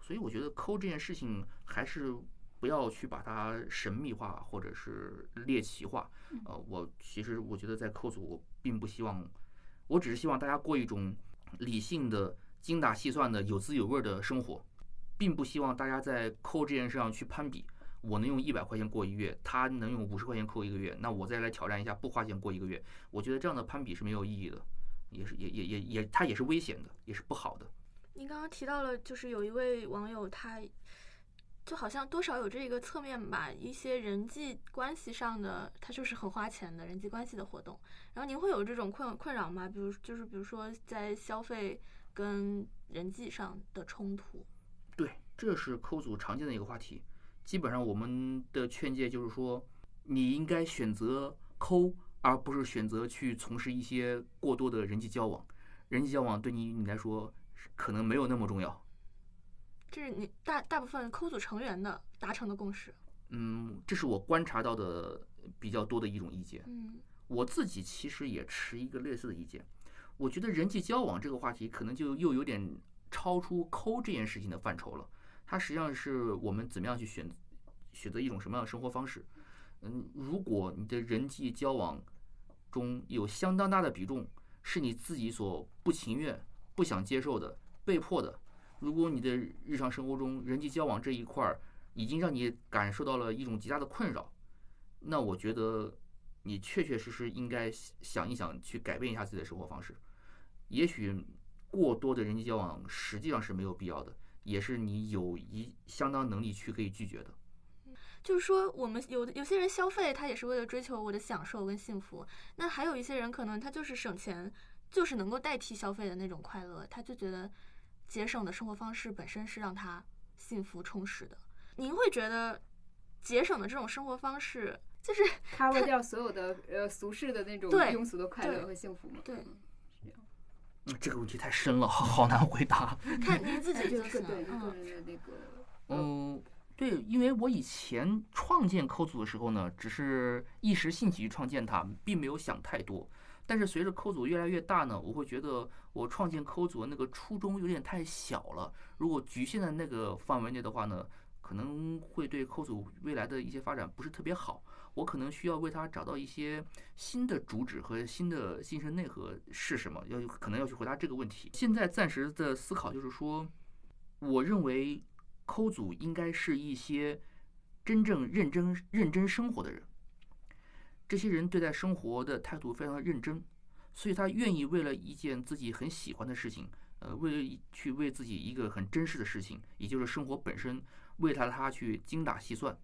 Speaker 1: 所以我觉得抠这件事情还是不要去把它神秘化或者是猎奇化。呃，我其实我觉得在抠组，我并不希望，我只是希望大家过一种理性的、精打细算的、有滋有味的生活，并不希望大家在抠这件事上去攀比。我能用一百块钱过一月，他能用五十块钱过一个月，那我再来挑战一下不花钱过一个月。我觉得这样的攀比是没有意义的，也是也也也也，它也是危险的，也是不好的。
Speaker 2: 您刚刚提到了，就是有一位网友他就好像多少有这个侧面吧，一些人际关系上的，它就是很花钱的人际关系的活动。然后您会有这种困困扰吗？比如就是比如说在消费跟人际上的冲突。
Speaker 1: 对，这是抠组常见的一个话题。基本上我们的劝诫就是说，你应该选择抠，而不是选择去从事一些过多的人际交往。人际交往对你你来说可能没有那么重要。
Speaker 2: 这是你大大部分抠组成员的达成的共识。
Speaker 1: 嗯，这是我观察到的比较多的一种意见。
Speaker 2: 嗯，
Speaker 1: 我自己其实也持一个类似的意见。我觉得人际交往这个话题可能就又有点超出抠这件事情的范畴了。它实际上是我们怎么样去选选择一种什么样的生活方式。嗯，如果你的人际交往中有相当大的比重是你自己所不情愿、不想接受的、被迫的。如果你的日常生活中人际交往这一块儿已经让你感受到了一种极大的困扰，那我觉得你确确实实应该想一想，去改变一下自己的生活方式。也许过多的人际交往实际上是没有必要的，也是你有一相当能力去可以拒绝的。
Speaker 2: 就是说，我们有的有些人消费，他也是为了追求我的享受跟幸福。那还有一些人可能他就是省钱，就是能够代替消费的那种快乐，他就觉得。节省的生活方式本身是让他幸福充实的。您会觉得节省的这种生活方式就是
Speaker 3: cover 掉所有的呃俗世的那种庸俗的快乐和幸福吗？
Speaker 2: 对，
Speaker 1: 是，这样。这个问题太深了，好难回答。
Speaker 2: 看您自己
Speaker 3: 就是
Speaker 2: 对
Speaker 3: 嗯那个
Speaker 1: 嗯，对，因为我以前创建扣组的时候呢，只是一时兴起去创建它，并没有想太多。但是随着抠组越来越大呢，我会觉得我创建抠组的那个初衷有点太小了。如果局限在那个范围内的话呢，可能会对抠组未来的一些发展不是特别好。我可能需要为它找到一些新的主旨和新的精神内核是什么，要可能要去回答这个问题。现在暂时的思考就是说，我认为抠组应该是一些真正认真认真生活的人。这些人对待生活的态度非常认真，所以他愿意为了一件自己很喜欢的事情，呃，为了去为自己一个很真实的事情，也就是生活本身，为他他去精打细算，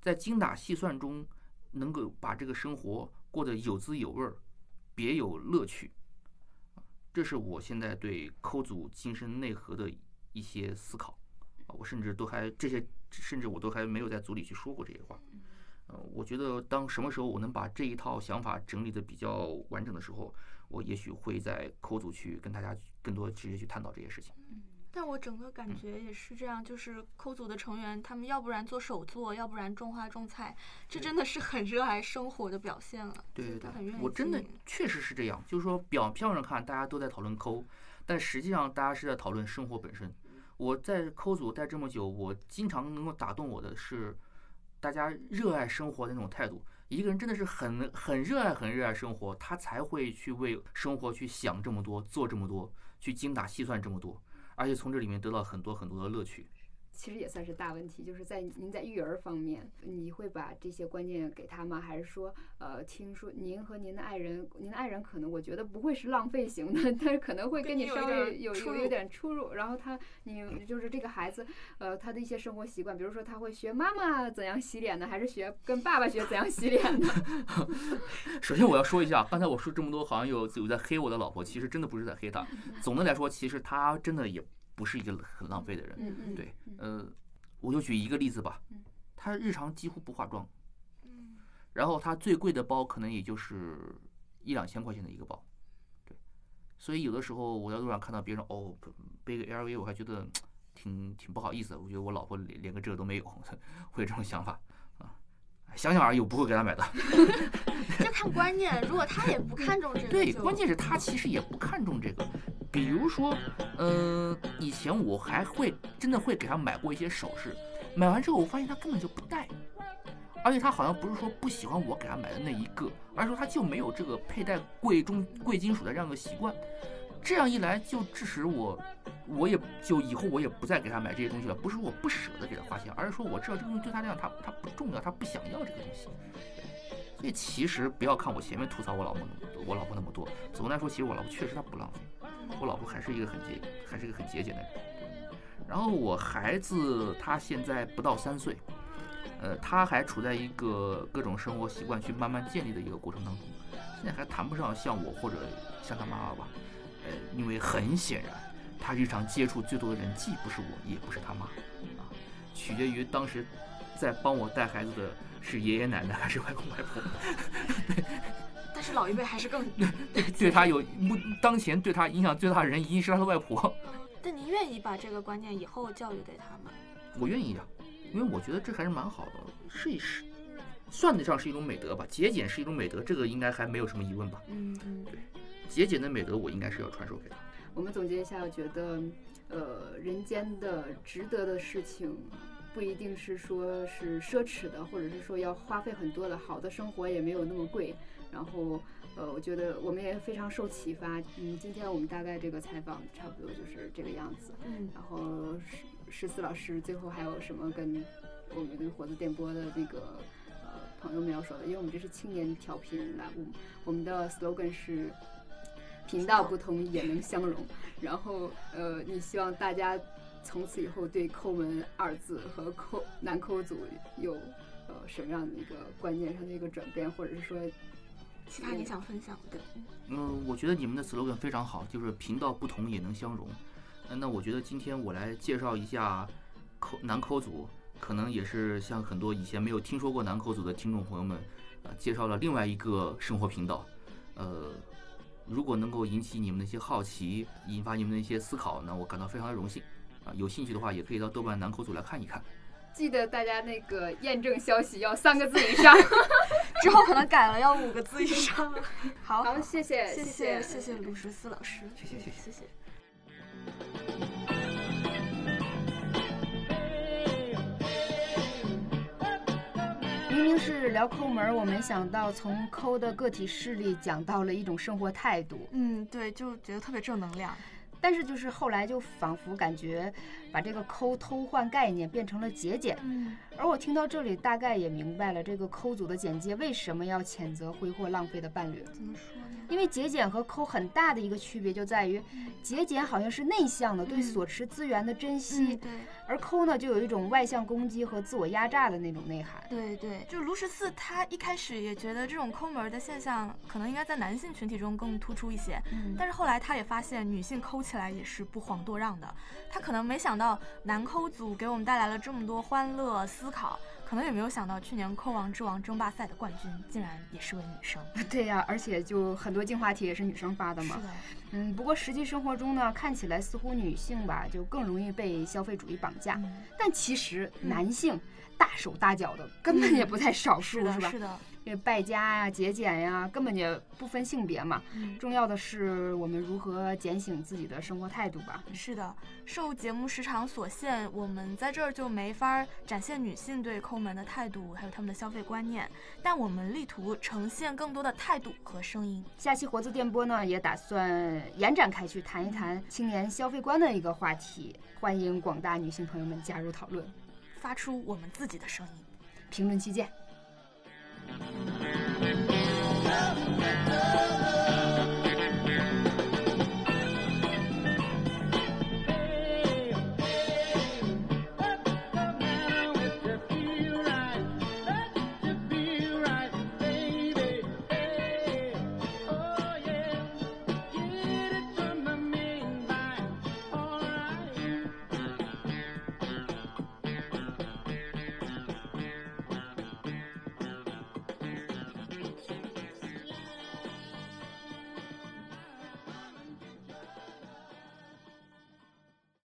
Speaker 1: 在精打细算中，能够把这个生活过得有滋有味儿，别有乐趣。这是我现在对抠组精神内核的一些思考啊。我甚至都还这些，甚至我都还没有在组里去说过这些话。呃，我觉得当什么时候我能把这一套想法整理的比较完整的时候，我也许会在扣组去跟大家更多直接去探讨这些事情。
Speaker 2: 嗯，但我整个感觉也是这样，就是扣组的成员，他们要不然做手作，要不然种花种菜，这真的是很热爱生活的表现了。
Speaker 1: 对对对，我真的确实是这样，就是说表票上看大家都在讨论抠，但实际上大家是在讨论生活本身。我在扣组待这么久，我经常能够打动我的是。大家热爱生活的那种态度，一个人真的是很很热爱、很热爱生活，他才会去为生活去想这么多、做这么多、去精打细算这么多，而且从这里面得到很多很多的乐趣。
Speaker 3: 其实也算是大问题，就是在您在育儿方面，你会把这些观念给他吗？还是说，呃，听说您和您的爱人，您的爱人可能我觉得不会是浪费型的，但是可能会跟你稍微有有有点出入。然后他，你就是这个孩子，呃，他的一些生活习惯，比如说他会学妈妈怎样洗脸呢，还是学跟爸爸学怎样洗脸呢？
Speaker 1: 首先我要说一下，刚才我说这么多，好像有有在黑我的老婆，其实真的不是在黑她。总的来说，其实她真的也。不是一个很浪费的人，对，呃，我就举一个例子吧，他日常几乎不化妆，然后他最贵的包可能也就是一两千块钱的一个包，对，所以有的时候我在路上看到别人哦背个 LV，我还觉得挺挺不好意思，我觉得我老婆连连个这个都没有，会有这种想法啊，想想而已，我不会给他买的。
Speaker 2: 这看观念，如果他也不看重这个，
Speaker 1: 对，关键是他其实也不看重这个。比如说，嗯，以前我还会真的会给他买过一些首饰，买完之后我发现他根本就不戴，而且他好像不是说不喜欢我给他买的那一个，而是说他就没有这个佩戴贵重贵金属的这样的习惯。这样一来就致使我，我也就以后我也不再给他买这些东西了。不是我不舍得给他花钱，而是说我知道这个东西对他来讲他他不重要，他不想要这个东西。所以其实不要看我前面吐槽我老婆那么多，我老婆那么多，总的来说，其实我老婆确实她不浪费。我老婆还是一个很节，还是一个很节俭的人。然后我孩子他现在不到三岁，呃，他还处在一个各种生活习惯去慢慢建立的一个过程当中，现在还谈不上像我或者像他妈妈吧，呃，因为很显然，他日常接触最多的人既不是我，也不是他妈，啊，取决于当时在帮我带孩子的是爷爷奶奶还是外公外婆。
Speaker 2: 但是老一辈还是更
Speaker 1: 对 对他有目当前对他影响最大的人一定是他的外婆。
Speaker 2: 但您愿意把这个观念以后教育给他吗？
Speaker 1: 我愿意啊，因为我觉得这还是蛮好的，试一试，算得上是一种美德吧。节俭是一种美德，这个应该还没有什么疑问吧？
Speaker 2: 嗯嗯，
Speaker 1: 对，节俭的美德我应该是要传授给他。
Speaker 3: 我们总结一下，我觉得，呃，人间的值得的事情，不一定是说是奢侈的，或者是说要花费很多的，好的生活也没有那么贵。然后，呃，我觉得我们也非常受启发。嗯，今天我们大概这个采访差不多就是这个样子。
Speaker 2: 嗯，
Speaker 3: 然后十十四老师最后还有什么跟我们火字电波的那个呃朋友们要说的？因为我们这是青年调频栏目，我们的 slogan 是频道不同也能相融。然后，呃，你希望大家从此以后对抠门二字和抠男抠组有呃什么样的一个观念上的一个转变，或者是说？
Speaker 2: 其他你想分享的？
Speaker 1: 嗯，我觉得你们的 slogan 非常好，就是频道不同也能相融。嗯，那我觉得今天我来介绍一下抠南抠组，可能也是像很多以前没有听说过南口组的听众朋友们，呃，介绍了另外一个生活频道。呃，如果能够引起你们的一些好奇，引发你们的一些思考，那我感到非常的荣幸。啊，有兴趣的话也可以到豆瓣南口组来看一看。
Speaker 3: 记得大家那个验证消息要三个字以上，
Speaker 2: 之后可能改了要五个字以上。好，
Speaker 3: 好，谢谢，
Speaker 2: 谢谢，谢谢卢十四老师，
Speaker 1: 谢谢，谢谢，
Speaker 2: 谢谢。
Speaker 3: 明明是聊抠门，我没想到从抠的个体势力讲到了一种生活态度。
Speaker 2: 嗯，对，就觉得特别正能量。
Speaker 3: 但是就是后来就仿佛感觉，把这个抠偷换概念变成了节俭。
Speaker 2: 嗯，
Speaker 3: 而我听到这里，大概也明白了这个抠组的简介为什么要谴责挥霍浪费的伴侣。
Speaker 2: 怎么说呢？
Speaker 3: 因为节俭和抠很大的一个区别就在于，节俭好像是内向的，对所持资源的珍惜。
Speaker 2: 对。
Speaker 3: 而抠呢，就有一种外向攻击和自我压榨的那种内涵。
Speaker 2: 对对，就卢十四他一开始也觉得这种抠门的现象可能应该在男性群体中更突出一些，
Speaker 3: 嗯，
Speaker 2: 但是后来他也发现女性抠起来也是不遑多让的。他可能没想到男抠组给我们带来了这么多欢乐思考，可能也没有想到去年扣王之王争霸赛的冠军竟然也是位女生。
Speaker 3: 对呀，而且就很多进化帖也是女生发的嘛。
Speaker 2: 是的。
Speaker 3: 嗯，不过实际生活中呢，看起来似乎女性吧就更容易被消费主义绑架，但其实男性大手大脚的根本也不在少数，
Speaker 2: 是
Speaker 3: 吧？
Speaker 2: 是的。
Speaker 3: 因为败家呀、节俭呀，根本就不分性别嘛。重要的是我们如何检醒自己的生活态度吧。
Speaker 2: 是的，受节目时长所限，我们在这儿就没法展现女性对抠门的态度，还有他们的消费观念。但我们力图呈现更多的态度和声音。
Speaker 3: 下期活字电波呢，也打算延展开去谈一谈青年消费观的一个话题，欢迎广大女性朋友们加入讨论，
Speaker 2: 发出我们自己的声音。
Speaker 3: 评论区见。Love, let.